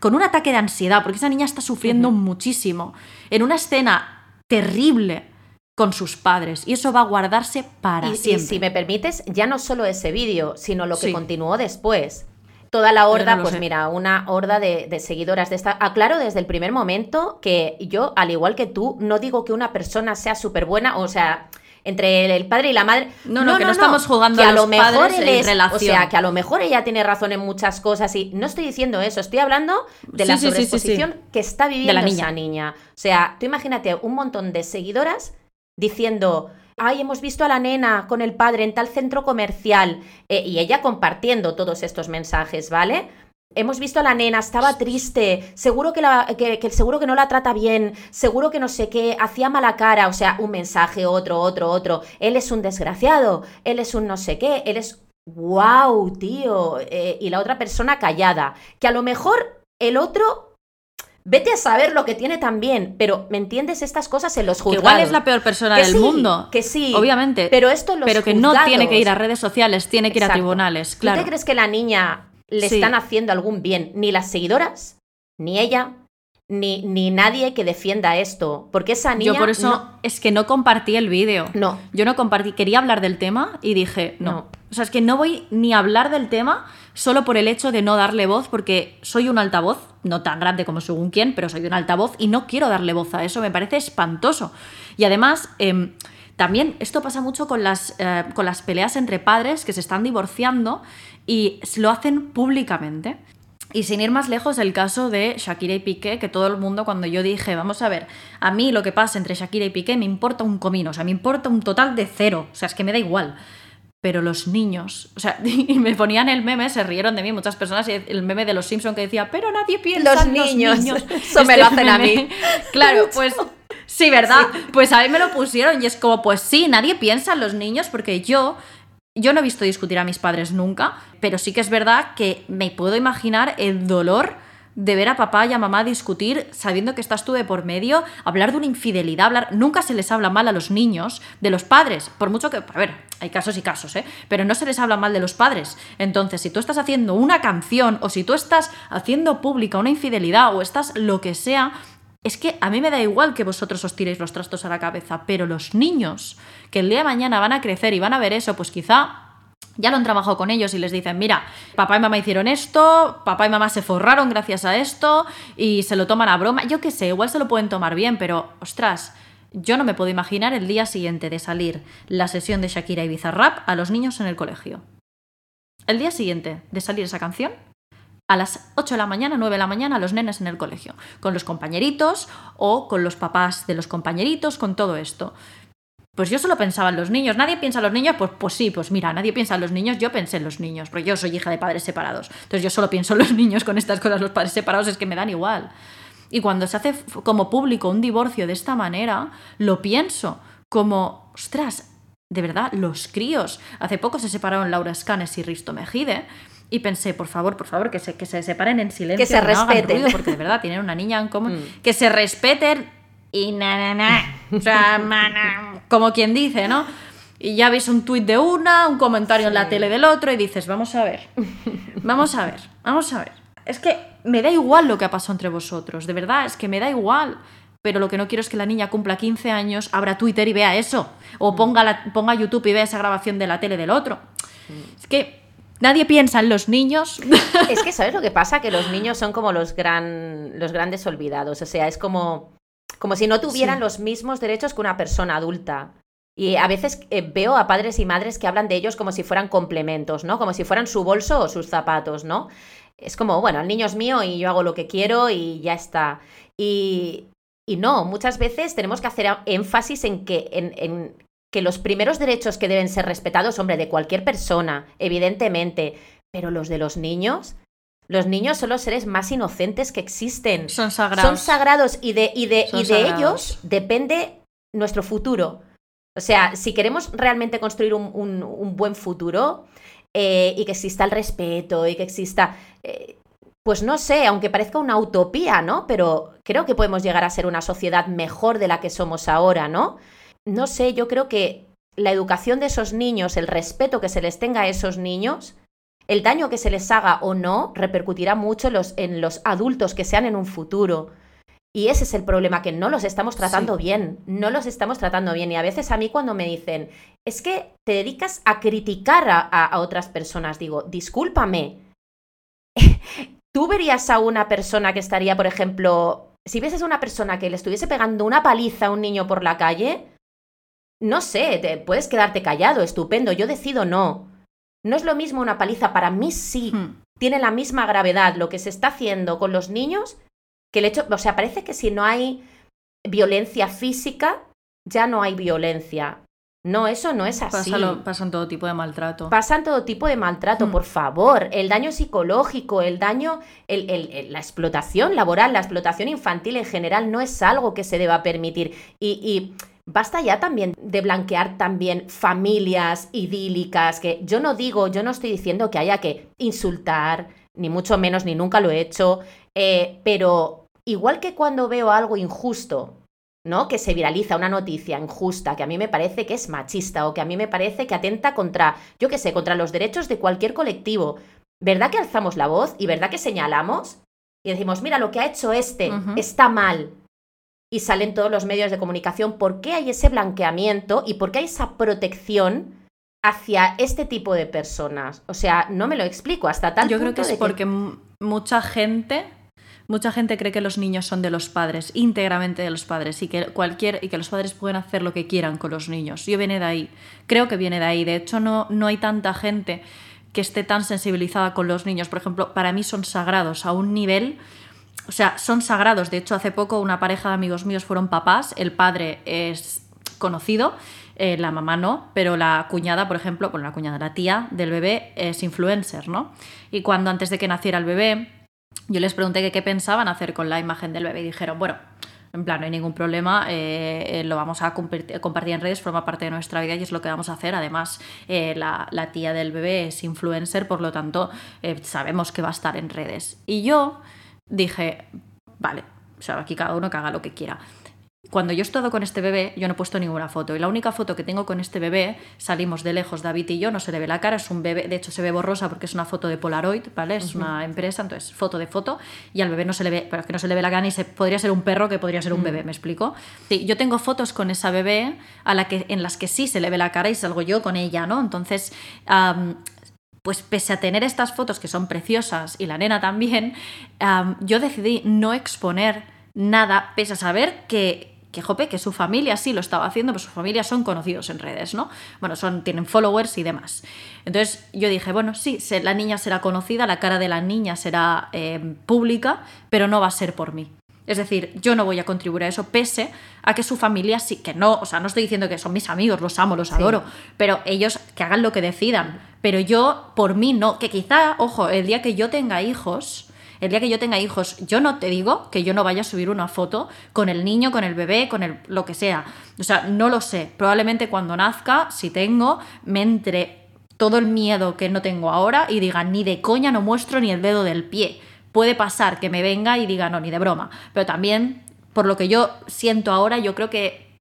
con un ataque de ansiedad, porque esa niña está sufriendo muchísimo, en una escena terrible con sus padres y eso va a guardarse para siempre. Y si me permites, ya no solo ese vídeo, sino lo que continuó después. Toda la horda, pues mira, una horda de, seguidoras de esta. Aclaro desde el primer momento que yo, al igual que tú, no digo que una persona sea súper buena, o sea, entre el padre y la madre. No, no, que no, estamos jugando a, lo mejor en relación. O sea, que a lo mejor ella tiene razón en muchas cosas y no estoy diciendo eso, estoy hablando de la sobreexposición que está viviendo la esa niña. O sea, tú imagínate un montón de seguidoras diciendo, ay, hemos visto a la nena con el padre en tal centro comercial, eh, y ella compartiendo todos estos mensajes, ¿vale? Hemos visto a la nena, estaba triste, seguro que, la, seguro que no la trata bien, seguro que no sé qué, hacía mala cara, o sea, un mensaje, otro, otro, otro. Él es un desgraciado, él es un no sé qué, él es... ¡Wow, tío! Eh, y la otra persona callada, que a lo mejor el otro Vete a saber lo que tiene también, pero ¿me entiendes estas cosas en los juzgados? Que igual es la peor persona del mundo. Que sí. Obviamente. Pero esto los Pero que no tiene que ir a redes sociales, tiene que ir a tribunales, claro. ¿Tú te crees que la niña le están haciendo algún bien? Ni las seguidoras, ni ella, ni, ni, nadie que defienda esto. Porque esa niña. Yo por eso es que no compartí el vídeo. No. Yo no compartí. Quería hablar del tema y dije, no. O sea, es que no voy ni a hablar del tema solo por el hecho de no darle voz, porque soy un altavoz, no tan grande como según quién, pero soy un altavoz y no quiero darle voz a eso, me parece espantoso. Y además, em, también esto pasa mucho con las, eh, con las peleas entre padres que se están divorciando y lo hacen públicamente. Y sin ir más lejos, el caso de Shakira y Piqué, que todo el mundo cuando yo dije, vamos a ver, a mí lo que pasa entre Shakira y Piqué me importa un comino, o sea, me importa un total de cero, o sea, es que me da igual pero los niños, o sea, y me ponían el meme, se rieron de mí muchas personas, y el meme de los Simpson que decía, pero nadie piensa los en niños. los niños. Eso me lo este hacen a mí. Claro, pues sí, ¿verdad? Pues a mí me lo pusieron y es como, pues sí, nadie piensa en los niños porque yo, yo no he visto discutir a mis padres nunca, pero sí que es verdad que me puedo imaginar el dolor de ver a papá y a mamá discutir sabiendo que estás tú de por medio, hablar de una infidelidad, hablar, nunca se les habla mal a los niños de los padres, por mucho que, a ver, hay casos y casos, ¿eh? Pero no se les habla mal de los padres. Entonces, si tú estás haciendo una canción o si tú estás haciendo pública una infidelidad o estás lo que sea, es que a mí me da igual que vosotros os tiréis los trastos a la cabeza, pero los niños que el día de mañana van a crecer y van a ver eso, pues quizá ya lo han trabajado con ellos y les dicen, mira, papá y mamá hicieron esto, papá y mamá se forraron gracias a esto y se lo toman a broma. Yo qué sé, igual se lo pueden tomar bien, pero ostras, yo no me puedo imaginar el día siguiente de salir la sesión de Shakira y Bizarrap a los niños en el colegio. El día siguiente de salir esa canción, a las 8 de la mañana, 9 de la mañana, los nenes en el colegio, con los compañeritos o con los papás de los compañeritos, con todo esto. Pues yo solo pensaba en los niños. ¿Nadie piensa en los niños? Pues, pues sí, pues mira, nadie piensa en los niños. Yo pensé en los niños, porque yo soy hija de padres separados. Entonces yo solo pienso en los niños con estas cosas. Los padres separados es que me dan igual. Y cuando se hace como público un divorcio de esta manera, lo pienso como, ostras, de verdad, los críos. Hace poco se separaron Laura Scanes y Risto Mejide. Y pensé, por favor, por favor, que se, que se separen en silencio. Que se respeten. porque de verdad tienen una niña en común. Mm. Que se respeten y na, na, na. O sea, como quien dice, ¿no? Y ya ves un tuit de una, un comentario en la tele del otro y dices, vamos a ver, vamos a ver, vamos a ver. Es que me da igual lo que ha pasado entre vosotros, de verdad, es que me da igual pero lo que no quiero es que la niña cumpla 15 años, abra Twitter y vea eso, o mm. ponga, la, ponga YouTube y vea esa grabación de la tele del otro. Es que nadie piensa en los niños. Es que, ¿sabes lo que pasa? Que los niños son como los, gran, los grandes olvidados, o sea, es como, como si no tuvieran los mismos derechos que una persona adulta. Y a veces eh, veo a padres y madres que hablan de ellos como si fueran complementos, ¿no? Como si fueran su bolso o sus zapatos, ¿no? Es como, bueno, el niño es mío y yo hago lo que quiero y ya está. Y, y no, muchas veces tenemos que hacer énfasis en que, en, que los primeros derechos que deben ser respetados, hombre, de cualquier persona, evidentemente, pero los de los niños, los niños son los seres más inocentes que existen. Son sagrados. Son sagrados y de, y de, y de ellos depende nuestro futuro. O sea, si queremos realmente construir un, buen futuro eh, y que exista el respeto y que exista... Eh, pues no sé, aunque parezca una utopía, ¿no? Pero creo que podemos llegar a ser una sociedad mejor de la que somos ahora, ¿no? No sé, yo creo que la educación de esos niños, el respeto que se les tenga a esos niños, el daño que se les haga o no, repercutirá mucho en los, en los adultos que sean en un futuro. Y ese es el problema, que no los estamos tratando bien, no los estamos tratando bien. Y a veces a mí cuando me dicen, es que te dedicas a criticar a, a otras personas, digo, discúlpame, ¿Tú verías a una persona que estaría, por ejemplo, si vieses a una persona que le estuviese pegando una paliza a un niño por la calle? No sé, te, puedes quedarte callado, estupendo, yo decido no. No es lo mismo una paliza, para mí sí. Hmm. Tiene la misma gravedad lo que se está haciendo con los niños que el hecho, o sea, parece que si no hay violencia física, ya no hay violencia. No, eso no es así. pasan todo tipo de maltrato. Pasan todo tipo de maltrato, hmm. por favor. El daño psicológico, el daño, la explotación laboral, la explotación infantil en general no es algo que se deba permitir. Y, basta ya también de blanquear también familias idílicas, que yo no digo, yo no estoy diciendo que haya que insultar, ni mucho menos, ni nunca lo he hecho, eh, pero igual que cuando veo algo injusto ¿no? Que se viraliza una noticia injusta, que a mí me parece que es machista o que a mí me parece que atenta contra, yo qué sé, contra los derechos de cualquier colectivo. ¿Verdad que alzamos la voz y verdad que señalamos? Y decimos, mira, lo que ha hecho este está mal. Y salen todos los medios de comunicación. ¿Por qué hay ese blanqueamiento y por qué hay esa protección hacia este tipo de personas? O sea, no me lo explico hasta tal Yo creo que es porque mucha gente Mucha gente cree que los niños son de los padres, íntegramente de los padres, y que cualquier y que los padres pueden hacer lo que quieran con los niños. Yo viene de ahí, creo que viene de ahí. De hecho, no, no hay tanta gente que esté tan sensibilizada con los niños. Por ejemplo, para mí son sagrados a un nivel, o sea, son sagrados. De hecho, hace poco una pareja de amigos míos fueron papás, el padre es conocido, eh, la mamá no, pero la cuñada, por ejemplo, bueno, la cuñada, la tía del bebé es influencer, ¿no? Y cuando antes de que naciera el bebé, yo les pregunté qué pensaban hacer con la imagen del bebé y dijeron, bueno, en plan, no hay ningún problema, eh, eh, lo vamos a compartir en redes, forma parte de nuestra vida y es lo que vamos a hacer. Además, eh, la, tía del bebé es influencer, por lo tanto, sabemos que va a estar en redes. Y yo dije, vale, o sea, aquí cada uno que haga lo que quiera. cuando yo he estado con este bebé, yo no he puesto ninguna foto. Y la única foto que tengo con este bebé, salimos de lejos, David y yo, no se le ve la cara, es un bebé, de hecho se ve borrosa porque es una foto de Polaroid, ¿vale? Es una empresa, entonces foto de foto, y al bebé no se le ve, pero es que no se le ve la cara ni se, podría ser un perro que podría ser un bebé, ¿me explico? Sí, yo tengo fotos con esa bebé a la que, en las que sí se le ve la cara y salgo yo con ella, ¿no? Entonces, pues pese a tener estas fotos que son preciosas y la nena también, yo decidí no exponer nada, pese a saber que, que que su familia sí lo estaba haciendo, pues su familia son conocidos en redes, ¿no? Bueno, son, tienen followers y demás. Entonces yo dije, bueno, sí, la niña será conocida, la cara de la niña será eh, pública, pero no va a ser por mí. Es decir, yo no voy a contribuir a eso, pese a que su familia sí, que no, o sea, no estoy diciendo que son mis amigos, los amo, los adoro, pero ellos que hagan lo que decidan. Pero yo, por mí, no, que quizá, ojo, el día que yo tenga hijos, el día que yo tenga hijos, yo no te digo que yo no vaya a subir una foto con el niño, con el bebé, con el lo que sea. O sea, no lo sé. Probablemente cuando nazca, si tengo, me entre todo el miedo que no tengo ahora y diga, ni de coña no muestro ni el dedo del pie. Puede pasar que me venga y diga, no, ni de broma. Pero también, por lo que yo siento ahora, yo creo que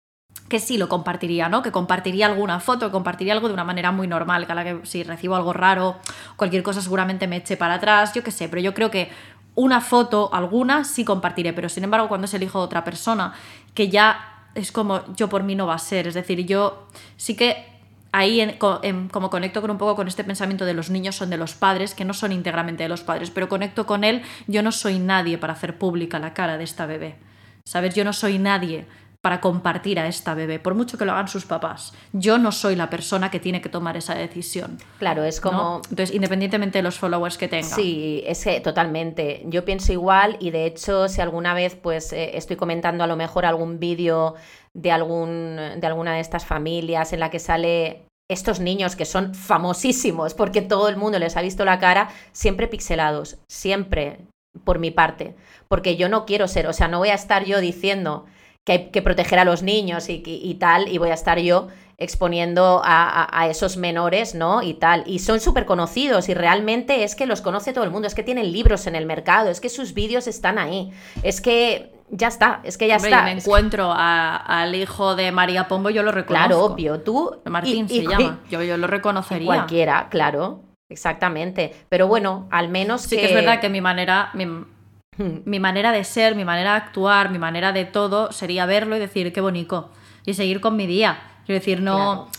que sí lo compartiría, ¿no? Que compartiría alguna foto, compartiría algo de una manera muy normal, que la que si recibo algo raro, cualquier cosa seguramente me eche para atrás, yo qué sé, pero yo creo que una foto, alguna, sí compartiré, pero sin embargo cuando es el hijo de otra persona, que ya es como yo por mí no va a ser, es decir, yo sí que ahí como conecto con un poco con este pensamiento de los niños son de los padres, que no son íntegramente de los padres, pero conecto con él, yo no soy nadie para hacer pública la cara de esta bebé. ¿Sabes? Yo no soy nadie para compartir a esta bebé, por mucho que lo hagan sus papás. Yo no soy la persona que tiene que tomar esa decisión. Claro, es como... Entonces, independientemente de los followers que tenga. Sí, es que totalmente. Yo pienso igual y de hecho, si alguna vez pues eh, estoy comentando a lo mejor algún vídeo de, algún, de alguna de estas familias en la que sale estos niños que son famosísimos porque todo el mundo les ha visto la cara, siempre pixelados, siempre por mi parte, porque yo no quiero ser, o sea, no voy a estar yo diciendo que hay que proteger a los niños y, tal, y voy a estar yo exponiendo a, esos menores, ¿no? Y tal. Y son súper conocidos y realmente es que los conoce todo el mundo, es que tienen libros en el mercado, es que sus vídeos están ahí, es que ya está, es que ya está. me encuentro al hijo de María Pombo, yo lo reconozco. Claro, obvio, tú... Martín se llama, yo, yo lo reconocería. Cualquiera, claro, exactamente. Pero bueno, al menos sí que... es verdad que mi manera... Mi manera de ser, mi manera de actuar, mi manera de todo sería verlo y decir qué bonito y seguir con mi día. Quiero decir, no,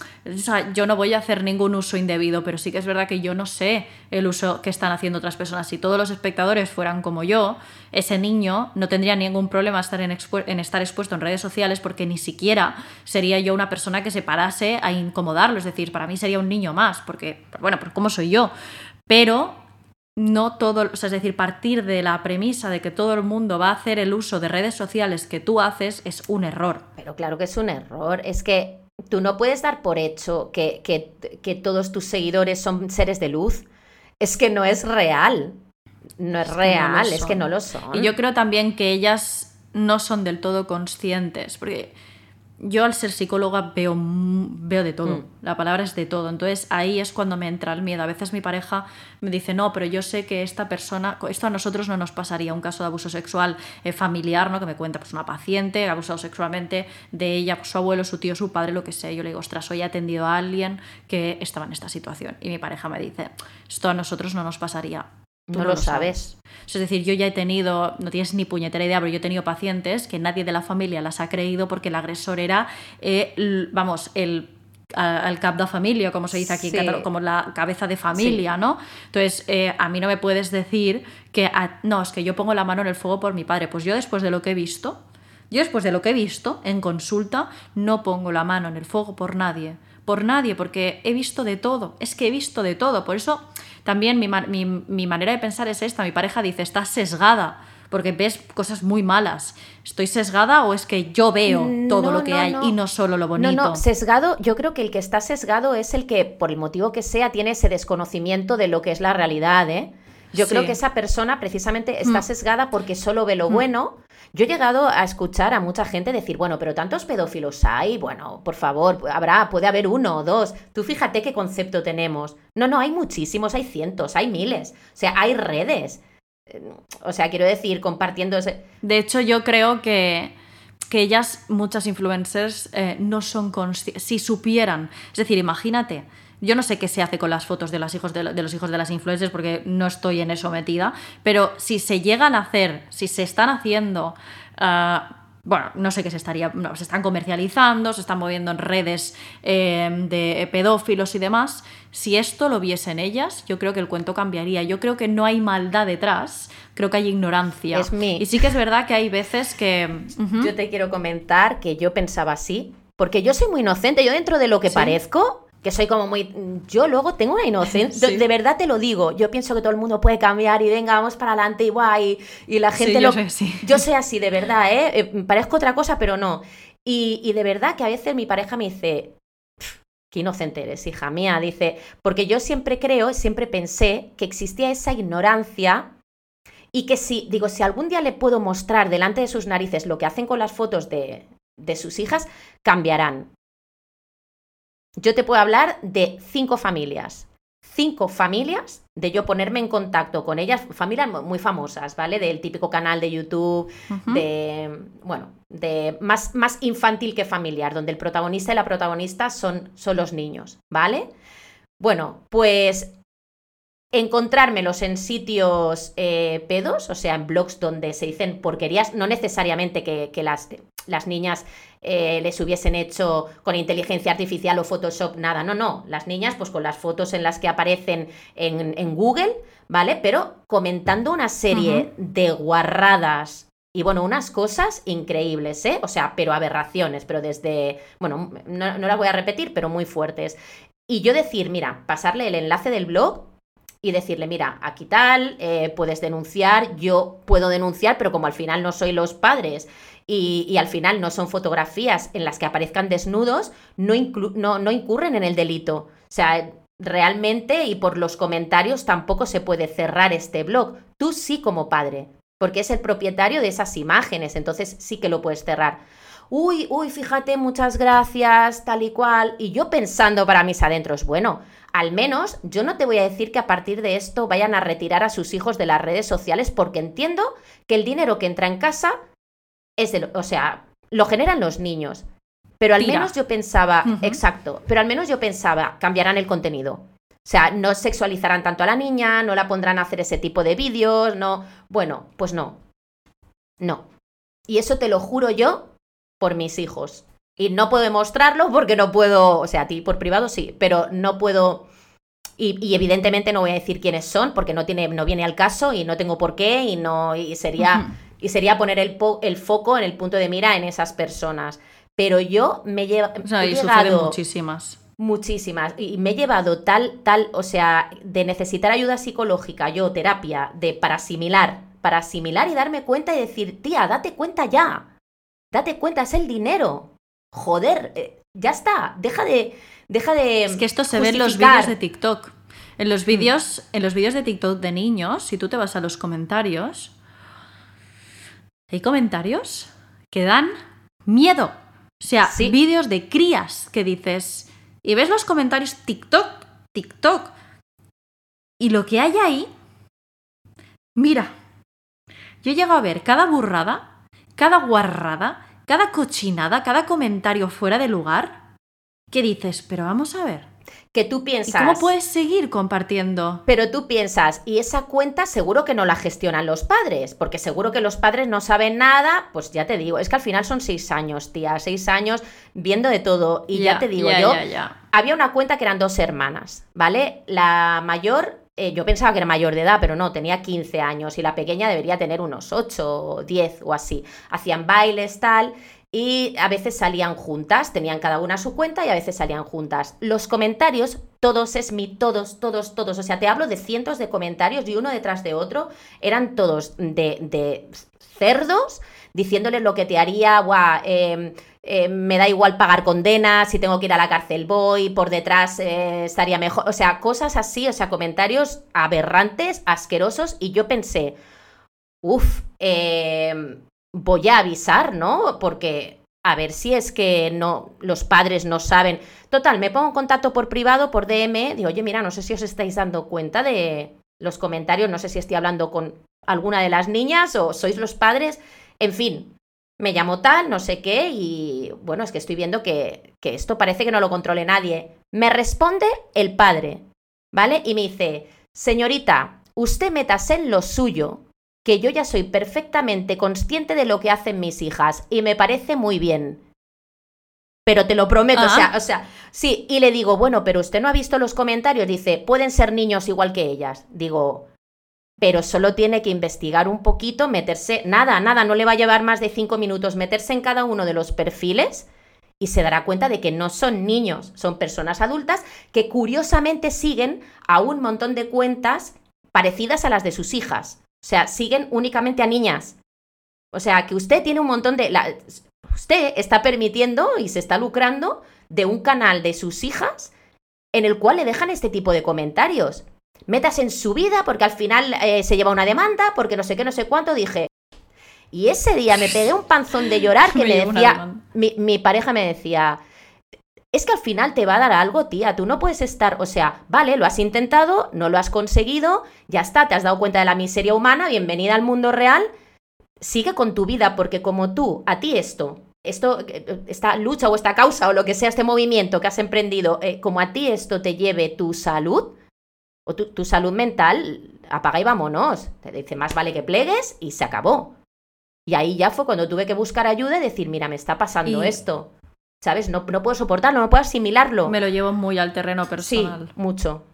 yo no voy a hacer ningún uso indebido, pero sí que es verdad que yo no sé el uso que están haciendo otras personas. Si todos los espectadores fueran como yo, ese niño no tendría ningún problema estar en, en estar expuesto en redes sociales porque ni siquiera sería yo una persona que se parase a incomodarlo. Es decir, para mí sería un niño más, porque, bueno, pues ¿cómo soy yo? Pero no todo, o sea, es decir, partir de la premisa de que todo el mundo va a hacer el uso de redes sociales que tú haces es un error. Pero claro que es un error, es que tú no puedes dar por hecho que, que, todos tus seguidores son seres de luz, es que no es real, no es, real, es que no lo son. Y yo creo también que ellas no son del todo conscientes, porque yo al ser psicóloga veo, veo de todo, mm. la palabra es de todo, entonces ahí es cuando me entra el miedo. A veces mi pareja me dice, no, pero yo sé que esta persona, esto a nosotros no nos pasaría, un caso de abuso sexual eh, familiar, ¿no? que me cuenta pues una paciente abusado sexualmente de ella, pues, su abuelo, su tío, su padre, lo que sea. Yo le digo, ostras, hoy he atendido a alguien que estaba en esta situación. Y mi pareja me dice, esto a nosotros no nos pasaría no, lo sabes. Es decir, yo ya he tenido, no tienes ni puñetera idea, pero yo he tenido pacientes que nadie de la familia las ha creído porque el agresor era, eh, vamos, el al cap de familia, como se dice aquí, como la cabeza de familia, ¿no? Entonces, eh, a mí no me puedes decir que, no, es que yo pongo la mano en el fuego por mi padre. Pues yo después de lo que he visto, yo después de lo que he visto en consulta, no pongo la mano en el fuego por nadie. Por nadie, porque he visto de todo. Es que he visto de todo. Por eso también mi, mi, manera de pensar es esta. Mi pareja dice, estás sesgada porque ves cosas muy malas. ¿Estoy sesgada o es que yo veo todo lo que hay y no solo lo bonito? No, no, sesgado, yo creo que el que está sesgado es el que, por el motivo que sea, tiene ese desconocimiento de lo que es la realidad, ¿eh? Yo creo que esa persona precisamente está mm. sesgada porque solo ve lo mm. bueno. Yo he llegado a escuchar a mucha gente decir, bueno, pero tantos pedófilos hay, bueno, por favor, habrá, puede haber uno o dos. Tú fíjate qué concepto tenemos. No, no, hay muchísimos, hay cientos, hay miles. O sea, hay redes. O sea, quiero decir, compartiendo De hecho, yo creo que que ellas, muchas influencers, eh, no son conscientes, si supieran, es decir, imagínate, yo no sé qué se hace con las fotos de, los hijos de, los hijos de las influencers porque no estoy en eso metida, pero si se llegan a hacer, si se están haciendo... Ah, bueno, no sé qué se estaría, se están comercializando, se están moviendo en redes eh, de pedófilos y demás. Si esto lo viesen ellas, yo creo que el cuento cambiaría. Yo creo que no hay maldad detrás, creo que hay ignorancia. Es mí. Y sí que es verdad que hay veces que... Yo te quiero comentar que yo pensaba así, porque yo soy muy inocente, yo dentro de lo que parezco, que soy como muy... Yo luego tengo una inocencia, de, verdad te lo digo, yo pienso que todo el mundo puede cambiar y venga, vamos para adelante y guay, y, la gente lo... Yo soy, yo soy así, de verdad, ¿eh? ¿eh? Parezco otra cosa, pero no. Y, y, de verdad que a veces mi pareja me dice, qué inocente eres, hija mía, dice, porque yo siempre creo, siempre pensé que existía esa ignorancia y que si, digo, si algún día le puedo mostrar delante de sus narices lo que hacen con las fotos de, de sus hijas, cambiarán. Yo te puedo hablar de cinco familias. Cinco familias de yo ponerme en contacto con ellas, familias muy famosas, ¿vale? Del típico canal de YouTube, de, bueno, de más, más infantil que familiar, donde el protagonista y la protagonista son, son los niños, ¿vale? Bueno, pues encontrármelos en sitios eh, pedos, o sea, en blogs donde se dicen porquerías, no necesariamente que, que las, las niñas eh, les hubiesen hecho con inteligencia artificial o Photoshop, nada, no, no, las niñas pues con las fotos en las que aparecen en, Google, ¿vale? Pero comentando una serie de guarradas y bueno, unas cosas increíbles, ¿eh? O sea, pero aberraciones, pero desde, bueno, no, no las voy a repetir, pero muy fuertes. Y yo decir, mira, pasarle el enlace del blog y decirle, mira, aquí tal, eh, puedes denunciar, yo puedo denunciar, pero como al final no soy los padres y, al final no son fotografías en las que aparezcan desnudos, no, no, no incurren en el delito. O sea, realmente y por los comentarios tampoco se puede cerrar este blog. Tú sí como padre, porque es el propietario de esas imágenes, entonces sí que lo puedes cerrar. Uy, uy, fíjate, muchas gracias, tal y cual. Y yo pensando para mis adentros, bueno, al menos yo no te voy a decir que a partir de esto vayan a retirar a sus hijos de las redes sociales porque entiendo que el dinero que entra en casa es de, o sea, lo generan los niños. Pero al menos yo pensaba, exacto, pero al menos yo pensaba, cambiarán el contenido. O sea, no sexualizarán tanto a la niña, no la pondrán a hacer ese tipo de vídeos, no. Bueno, pues no. No. Y eso te lo juro yo por mis hijos. Y no puedo demostrarlo porque no puedo, o sea, a ti por privado sí, pero no puedo. Y, evidentemente no voy a decir quiénes son porque no, tiene, no viene al caso y no tengo por qué y no y sería y sería poner el, el, foco en el punto de mira en esas personas. Pero yo me lleva, o sea, he llevado muchísimas. Muchísimas. Y me he llevado tal, tal, o sea, de necesitar ayuda psicológica, yo, terapia, de para asimilar, para asimilar y darme cuenta y decir, tía, date cuenta ya. Date cuenta, es el dinero. Joder, eh, ya está. Deja de. Deja de. Es que esto se ve en los vídeos de TikTok. En los vídeos, en los vídeos de TikTok de niños, si tú te vas a los comentarios, hay comentarios que dan miedo. O sea, vídeos de crías que dices. Y ves los comentarios TikTok, TikTok. Y lo que hay ahí. Mira. Yo llego a ver cada burrada, cada guarrada, cada cochinada, cada comentario fuera de lugar. Que dices, pero vamos a ver que tú piensas... ¿Y ¿Cómo puedes seguir compartiendo? Pero tú piensas, y esa cuenta seguro que no la gestionan los padres, porque seguro que los padres no saben nada, pues ya te digo, es que al final son seis años, tía, seis años viendo de todo, y ya, te digo yo, había una cuenta que eran dos hermanas, ¿vale? La mayor eh, yo pensaba que era mayor de edad, pero no, tenía 15 años y la pequeña debería tener unos 8 o 10 o así. Hacían bailes, tal, y a veces salían juntas, tenían cada una su cuenta y a veces salían juntas. Los comentarios, todos es mi, todos, todos, todos, o sea, te hablo de cientos de comentarios y uno detrás de otro, eran todos de, de cerdos, diciéndoles lo que te haría, guau, em, em, me da igual pagar condenas, si tengo que ir a la cárcel voy, por detrás eh, estaría mejor, o sea, cosas así, o sea, comentarios aberrantes, asquerosos, y yo pensé, uff, eh, voy a avisar, ¿no? Porque a ver si es que no los padres no saben. Total, me pongo en contacto por privado, por DM, digo, oye, mira, no sé si os estáis dando cuenta de los comentarios, no sé si estoy hablando con alguna de las niñas o sois los padres. En fin, me llamo tal, no sé qué, y bueno, es que estoy viendo que, que esto parece que no lo controle nadie. Me responde el padre, ¿vale? Y me dice, señorita, usted métase en lo suyo, que yo ya soy perfectamente consciente de lo que hacen mis hijas, y me parece muy bien. Pero te lo prometo, o sea, Ah. o sea, sí, y le digo, bueno, pero usted no ha visto los comentarios, dice, pueden ser niños igual que ellas. Digo, pero solo tiene que investigar un poquito, meterse, nada, nada, no le va a llevar más de cinco minutos, meterse en cada uno de los perfiles y se dará cuenta de que no son niños, son personas adultas que curiosamente siguen a un montón de cuentas parecidas a las de sus hijas. O sea, siguen únicamente a niñas. O sea, que usted tiene un montón de... la- usted está permitiendo y se está lucrando de un canal de sus hijas en el cual le dejan este tipo de comentarios. Metas en su vida porque al final eh, se lleva una demanda, porque no sé qué, no sé cuánto, dije. Y ese día me pegué un panzón de llorar que Me decía, mi pareja me decía, es que al final te va a dar algo, tía, tú no puedes estar, o sea, vale, lo has intentado, no lo has conseguido, ya está, te has dado cuenta de la miseria humana, bienvenida al mundo real, sigue con tu vida, porque como tú, a ti esto, esto, eh, esta lucha o esta causa o lo que sea, este movimiento que has emprendido, eh, como a ti esto te lleve tu salud o tu, tu salud mental, apaga y vámonos. Te dice, más vale que plegues y se acabó. Y ahí ya fue cuando tuve que buscar ayuda y decir, mira, me está pasando Y- esto. ¿Sabes? No, no puedo soportarlo, no puedo asimilarlo. Me lo llevo muy al terreno sí, personal. mucho.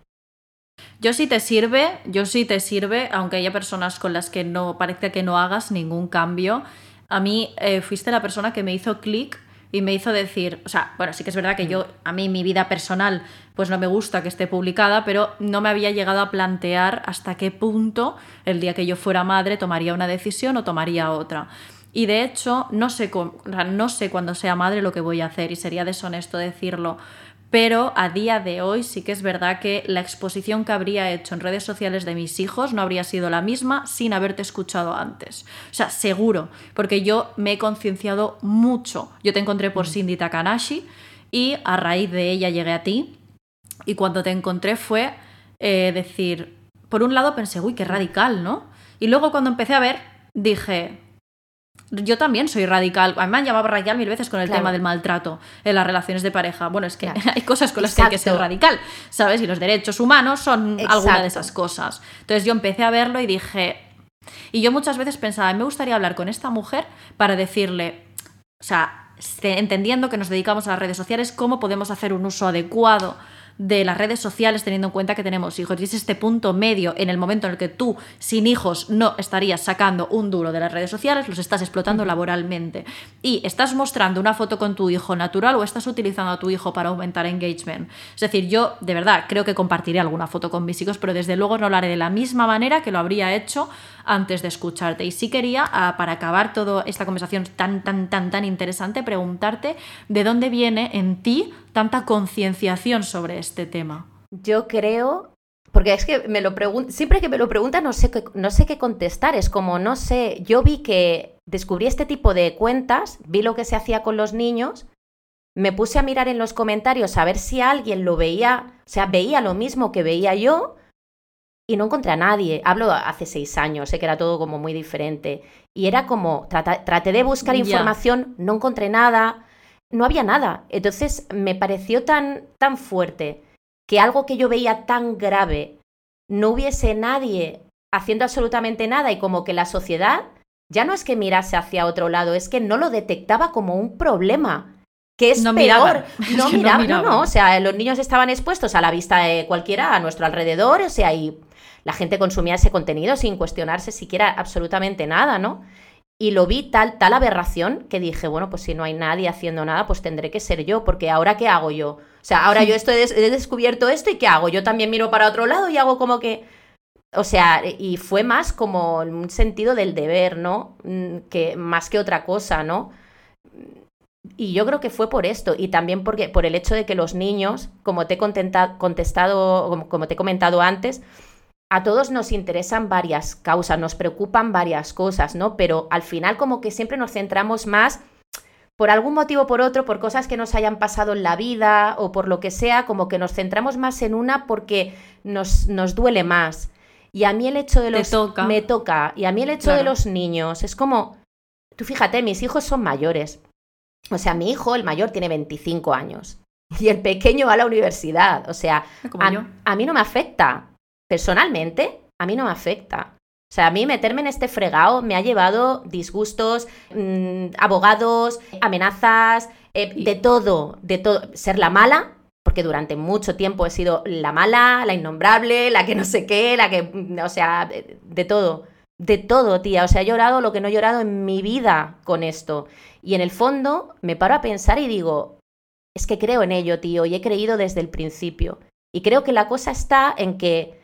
Yo sí te sirve, yo sí te sirve, aunque haya personas con las que no parece que no hagas ningún cambio. A mí eh, fuiste la persona que me hizo clic y me hizo decir, o sea, bueno, sí que es verdad que yo, a mí mi vida personal, pues no me gusta que esté publicada, pero no me había llegado a plantear hasta qué punto el día que yo fuera madre tomaría una decisión o tomaría otra. Y de hecho, no sé, no sé cuando sea madre lo que voy a hacer y sería deshonesto decirlo. Pero a día de hoy sí que es verdad que la exposición que habría hecho en redes sociales de mis hijos no habría sido la misma sin haberte escuchado antes. O sea, seguro, porque yo me he concienciado mucho. Yo te encontré por Cindy Takanashi y a raíz de ella llegué a ti. Y cuando te encontré fue eh, decir, por un lado pensé, uy, qué radical, ¿no? Y luego cuando empecé a ver, dije, yo también soy radical. A mí me han llamado radical mil veces con el Claro. tema del maltrato en las relaciones de pareja. Bueno, es que Claro. hay cosas con las que hay que ser radical, ¿sabes? Y los derechos humanos son alguna de esas cosas. Entonces yo empecé a verlo y dije... Y yo muchas veces pensaba, me gustaría hablar con esta mujer para decirle, o sea, este- entendiendo que nos dedicamos a las redes sociales, cómo podemos hacer un uso adecuado de las redes sociales teniendo en cuenta que tenemos hijos. Y es este punto medio en el momento en el que tú, sin hijos, no estarías sacando un duro de las redes sociales, los estás explotando laboralmente. Y estás mostrando una foto con tu hijo natural o estás utilizando a tu hijo para aumentar engagement. Es decir, yo de verdad creo que compartiré alguna foto con mis hijos, pero desde luego no lo haré de la misma manera que lo habría hecho antes de escucharte. Y sí quería, ah, para acabar toda esta conversación tan, tan, tan, tan interesante, preguntarte de dónde viene en ti tanta concienciación sobre este tema. Yo creo, porque es que me lo siempre que me lo preguntan no sé, qué, no sé qué contestar, es como, no sé, yo vi que descubrí este tipo de cuentas, vi lo que se hacía con los niños, me puse a mirar en los comentarios a ver si alguien lo veía, o sea, veía lo mismo que veía yo y no encontré a nadie. Hablo hace seis años, sé que era todo como muy diferente. Y era como, trata- traté de buscar información, no encontré nada, no había nada. Entonces me pareció tan, tan fuerte que algo que yo veía tan grave no hubiese nadie haciendo absolutamente nada y como que la sociedad ya no es que mirase hacia otro lado, es que no lo detectaba como un problema. Que es No peor. Es No, que no miraban, no, no, o sea, los niños estaban expuestos a la vista de cualquiera a nuestro alrededor, o sea, y la gente consumía ese contenido sin cuestionarse siquiera absolutamente nada, ¿no? Y lo vi tal, tal aberración que dije, bueno, pues si no hay nadie haciendo nada, pues tendré que ser yo, porque ahora qué hago yo. O sea, ahora yo estoy des- he descubierto esto y qué hago. Yo también miro para otro lado y hago como que. O sea, y fue más como un sentido del deber, ¿no? Mm, Que más que otra cosa, ¿no? Y yo creo que fue por esto, y también porque, por el hecho de que los niños, como te he contestado, como, como te he comentado antes, a todos nos interesan varias causas, nos preocupan varias cosas, ¿no? Pero al final como que siempre nos centramos más por algún motivo o por otro, por cosas que nos hayan pasado en la vida o por lo que sea, como que nos centramos más en una porque nos, nos duele más. Y a mí el hecho de los... toca. Me toca. Y a mí el hecho de los niños es como... tú fíjate, mis hijos son mayores. O sea, mi hijo, el mayor, tiene 25 años y el pequeño va a la universidad. O sea, a, mí no me afecta. Personalmente, a mí no me afecta. O sea, a mí meterme en este fregado me ha llevado disgustos, mm, abogados, amenazas, eh, de todo, de todo. Ser la mala, porque durante mucho tiempo he sido la mala, la innombrable, la que no sé qué, la que, mm, o sea, de, todo. De todo, tía. O sea, he llorado lo que no he llorado en mi vida con esto. Y en el fondo me paro a pensar y digo, es que creo en ello, tío, y he creído desde el principio. Y creo que la cosa está en que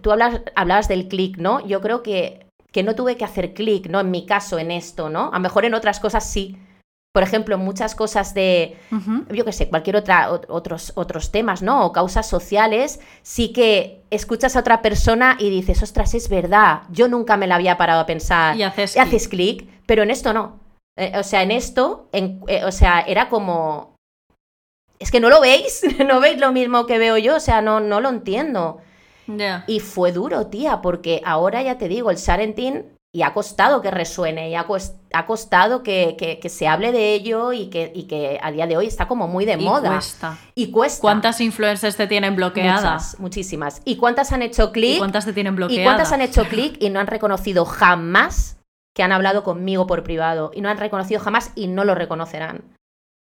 tú hablas, hablabas del clic, ¿no? Yo creo que, que no tuve que hacer clic, ¿no? En mi caso, en esto, ¿no? A lo mejor en otras cosas sí. Por ejemplo, en muchas cosas de, yo qué sé, cualquier otra, otros, otros temas, ¿no? O causas sociales, sí que escuchas a otra persona y dices, ostras, es verdad, yo nunca me la había parado a pensar. Y haces, clic, pero en esto no. Eh, o sea, en esto, en, eh, o sea, era como... Es que no lo veis, no veis lo mismo que veo yo, o sea, no, no lo entiendo. Y fue duro, tía, porque ahora ya te digo, el Sarentín y ha costado que resuene, y ha, costado que, se hable de ello y que, que, a día de hoy está como muy de moda. Cuesta. Y cuesta. ¿Cuántas influencers te tienen bloqueadas? muchísimas. ¿Y cuántas han hecho clic? cuántas te tienen bloqueadas? ¿Y cuántas han hecho clic y no han reconocido jamás que han hablado conmigo por privado? Y no han reconocido jamás y no lo reconocerán.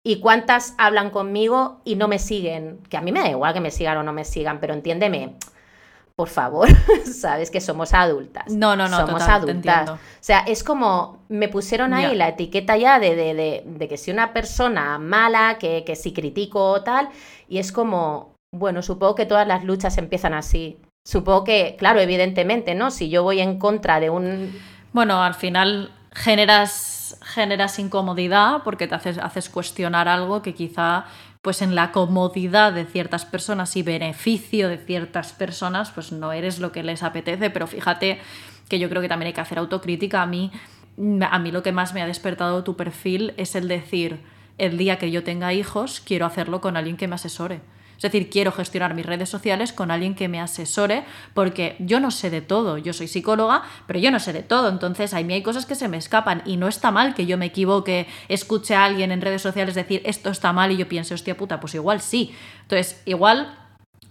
¿Y cuántas hablan conmigo y no me siguen? Que a mí me da igual que me sigan o no me sigan, pero entiéndeme por favor, sabes que somos adultas. No, no, no, somos adultas. o sea, es como me pusieron ahí la etiqueta ya de, de, de, que si una persona mala, que, que si critico o tal, y es como, bueno, supongo que todas las luchas empiezan así. Supongo que, claro, evidentemente, ¿no? Si yo voy en contra de un... Bueno, al final generas, generas incomodidad porque te haces, haces cuestionar algo que quizá pues en la comodidad de ciertas personas y beneficio de ciertas personas, pues no eres lo que les apetece, pero fíjate que yo creo que también hay que hacer autocrítica. A mí, a mí lo que más me ha despertado tu perfil es el decir, el día que yo tenga hijos, quiero hacerlo con alguien que me asesore. Es decir, quiero gestionar mis redes sociales con alguien que me asesore porque yo no sé de todo. Yo soy psicóloga, pero yo no sé de todo. Entonces, a mí hay cosas que se me escapan y no está mal que yo me equivoque, escuche a alguien en redes sociales decir esto está mal y yo piense, hostia puta, pues igual sí. Entonces, igual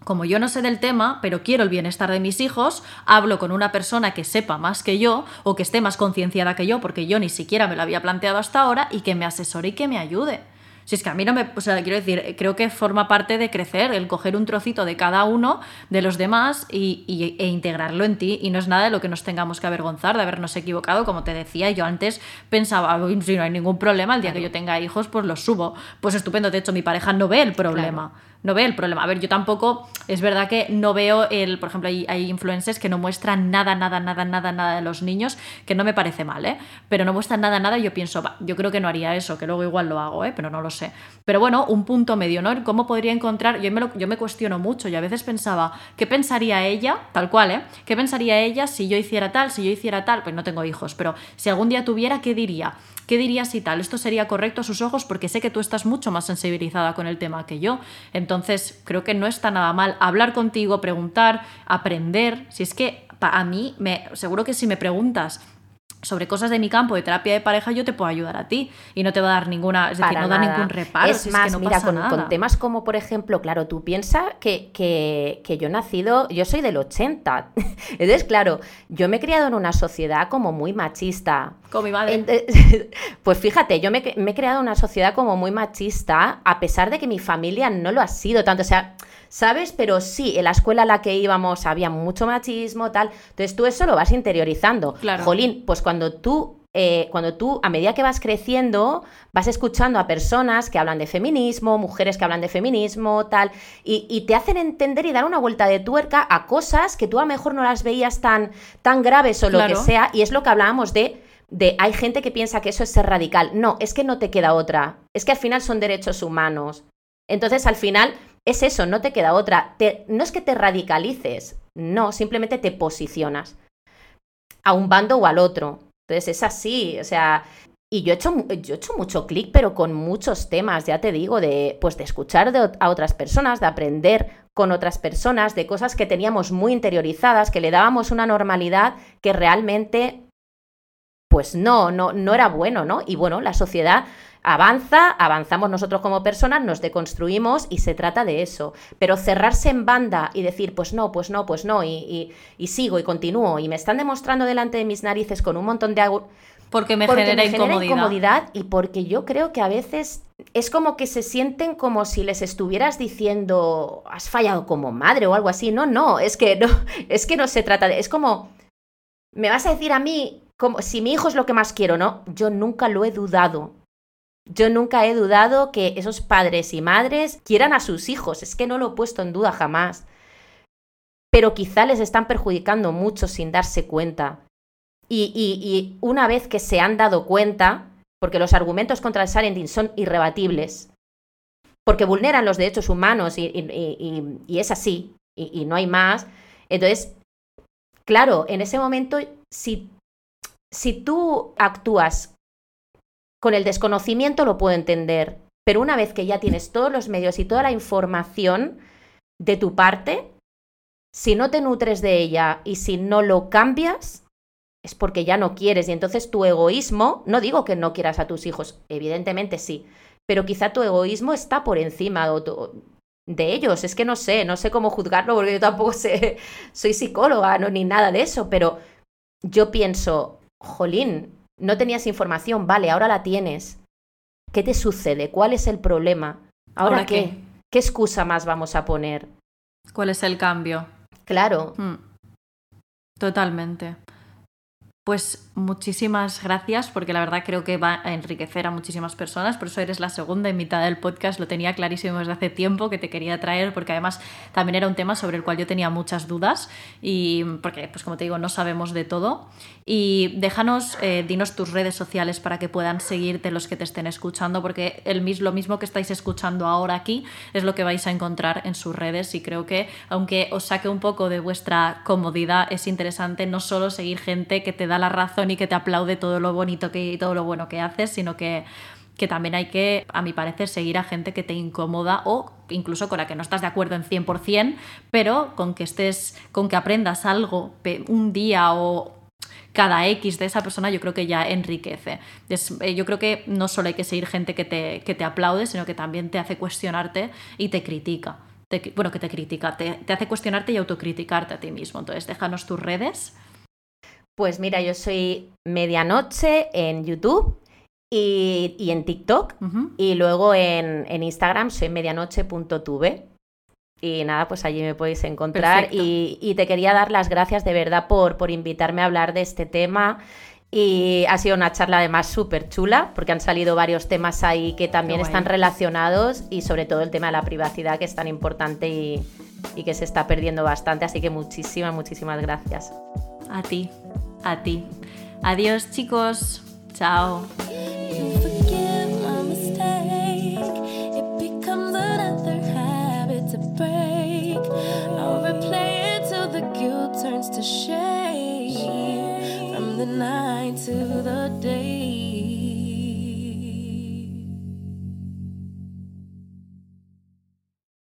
como yo no sé del tema, pero quiero el bienestar de mis hijos, hablo con una persona que sepa más que yo o que esté más concienciada que yo, porque yo ni siquiera me lo había planteado hasta ahora, y que me asesore y que me ayude. Si es que a mí no me. O sea, quiero decir, creo que forma parte de crecer, el coger un trocito de cada uno de los demás y, e integrarlo en ti. Y no es nada de lo que nos tengamos que avergonzar de habernos equivocado. Como te decía, yo antes pensaba, si no hay ningún problema, el día que yo tenga hijos, pues los subo. Pues estupendo. De hecho, mi pareja no ve el problema no ve el problema. A ver, yo tampoco, es verdad que no veo el, por ejemplo, hay, hay influencers que no muestran nada, nada, nada, nada, nada de los niños, que no me parece mal, ¿eh? Pero no muestran nada, nada yo pienso, va, yo creo que no haría eso, que luego igual lo hago, ¿eh? Pero no lo sé. Pero bueno, un punto medio, ¿no? ¿Cómo podría encontrar? Yo me, yo me cuestiono mucho y a veces pensaba, ¿qué pensaría ella? Tal cual, ¿eh? ¿Qué pensaría ella si yo hiciera tal, si yo hiciera tal? Pues no tengo hijos, pero si algún día tuviera, ¿qué diría? ¿Qué dirías si tal? Esto sería correcto a sus ojos porque sé que tú estás mucho más sensibilizada con el tema que yo. Entonces, creo que no está nada mal hablar contigo, preguntar, aprender. Si es que a mí, me, seguro que si me preguntas sobre cosas de mi campo de terapia de pareja, yo te puedo ayudar a ti y no te va a dar ninguna, es decir, no da ningún reparo. Es más, mira, con, temas como, por ejemplo, claro, tú piensas que, que, que, yo he nacido, yo soy del 80. Entonces, claro, yo me he criado en una sociedad como muy machista. Con mi madre. pues fíjate, yo me, me he creado en una sociedad como muy machista, a pesar de que mi familia no lo ha sido tanto. O sea, ¿sabes? Pero sí, en la escuela a la que íbamos había mucho machismo, tal. Entonces tú eso lo vas interiorizando. Claro. Jolín, pues cuando tú eh, cuando tú, a medida que vas creciendo, vas escuchando a personas que hablan de feminismo, mujeres que hablan de feminismo, tal, y, te hacen entender y dar una vuelta de tuerca a cosas que tú a lo mejor no las veías tan, tan graves o lo que sea, y es lo que hablábamos de, de hay gente que piensa que eso es ser radical. No, es que no te queda otra. Es que al final son derechos humanos. Entonces, al final, es eso, no te queda otra. no es que te radicalices, no, simplemente te posicionas a un bando o al otro. Entonces es así, o sea, y yo he hecho, yo mucho clic, pero con muchos temas, ya te digo, de, pues de escuchar a otras personas, de aprender con otras personas, de cosas que teníamos muy interiorizadas, que le dábamos una normalidad que realmente pues no, no, no era bueno, ¿no? Y bueno, la sociedad avanza, avanzamos nosotros como personas, nos deconstruimos y se trata de eso. Pero cerrarse en banda y decir, pues no, pues no, pues no, y, sigo y continúo, y me están demostrando delante de mis narices con un montón de agua. Porque me, genera, incomodidad. y porque yo creo que a veces es como que se sienten como si les estuvieras diciendo has fallado como madre o algo así. No, no, es que no, es que no se trata de. Es como. Me vas a decir a mí como si mi hijo es lo que más quiero, ¿no? Yo nunca lo he dudado. Yo nunca he dudado que esos padres y madres quieran a sus hijos, es que no lo he puesto en duda jamás. Pero quizá les están perjudicando mucho sin darse cuenta. Y, y, una vez que se han dado cuenta, porque los argumentos contra el Sarendin son irrebatibles, porque vulneran los derechos humanos y, y es así, y, no hay más, entonces, claro, en ese momento, si, si tú actúas con el desconocimiento lo puedo entender, pero una vez que ya tienes todos los medios y toda la información de tu parte, si no te nutres de ella y si no lo cambias, es porque ya no quieres. Y entonces tu egoísmo, no digo que no quieras a tus hijos, evidentemente sí, pero quizá tu egoísmo está por encima de, ellos. Es que no sé, no sé cómo juzgarlo porque yo tampoco sé, soy psicóloga, no, ni nada de eso, pero yo pienso, jolín, no tenías información, vale, ahora la tienes. ¿Qué te sucede? ¿Cuál es el problema? ¿Ahora, qué? qué? excusa más vamos a poner? ¿Cuál es el cambio? Claro. Hmm. Totalmente. Pues muchísimas gracias porque la verdad creo que va a enriquecer a muchísimas personas, por eso eres la segunda invitada del podcast, lo tenía clarísimo desde hace tiempo que te quería traer porque además también era un tema sobre el cual yo tenía muchas dudas y porque pues como te digo no sabemos de todo. Y déjanos, eh, dinos tus redes sociales para que puedan seguirte los que te estén escuchando porque el, lo mismo que estáis escuchando ahora aquí es lo que vais a encontrar en sus redes y creo que aunque os saque un poco de vuestra comodidad es interesante no solo seguir gente que te da la razón y que te aplaude todo lo bonito que, y todo lo bueno que haces, sino que, que también hay que, a mi parecer, seguir a gente que te incomoda o incluso con la que no estás de acuerdo en 100%, pero con que estés, con que aprendas algo un día o cada X de esa persona yo creo que ya enriquece. Eh, yo creo que no solo hay que seguir gente que te, que te aplaude, sino que también te hace cuestionarte y te critica. bueno, que te critica, te, te hace cuestionarte y autocriticarte a ti mismo. Entonces, déjanos tus redes. Pues mira, yo soy medianoche en YouTube y, en TikTok y luego en, Instagram soy medianoche.tube. Y nada, pues allí me podéis encontrar. Y, te quería dar las gracias de verdad por, por invitarme a hablar de este tema. Y ha sido una charla además súper chula, porque han salido varios temas ahí que también están relacionados y sobre todo el tema de la privacidad, que es tan importante y, y que se está perdiendo bastante. Así que muchísimas, muchísimas gracias. A ti a ti. Adiós chicos, chao. turns to from the night to the day.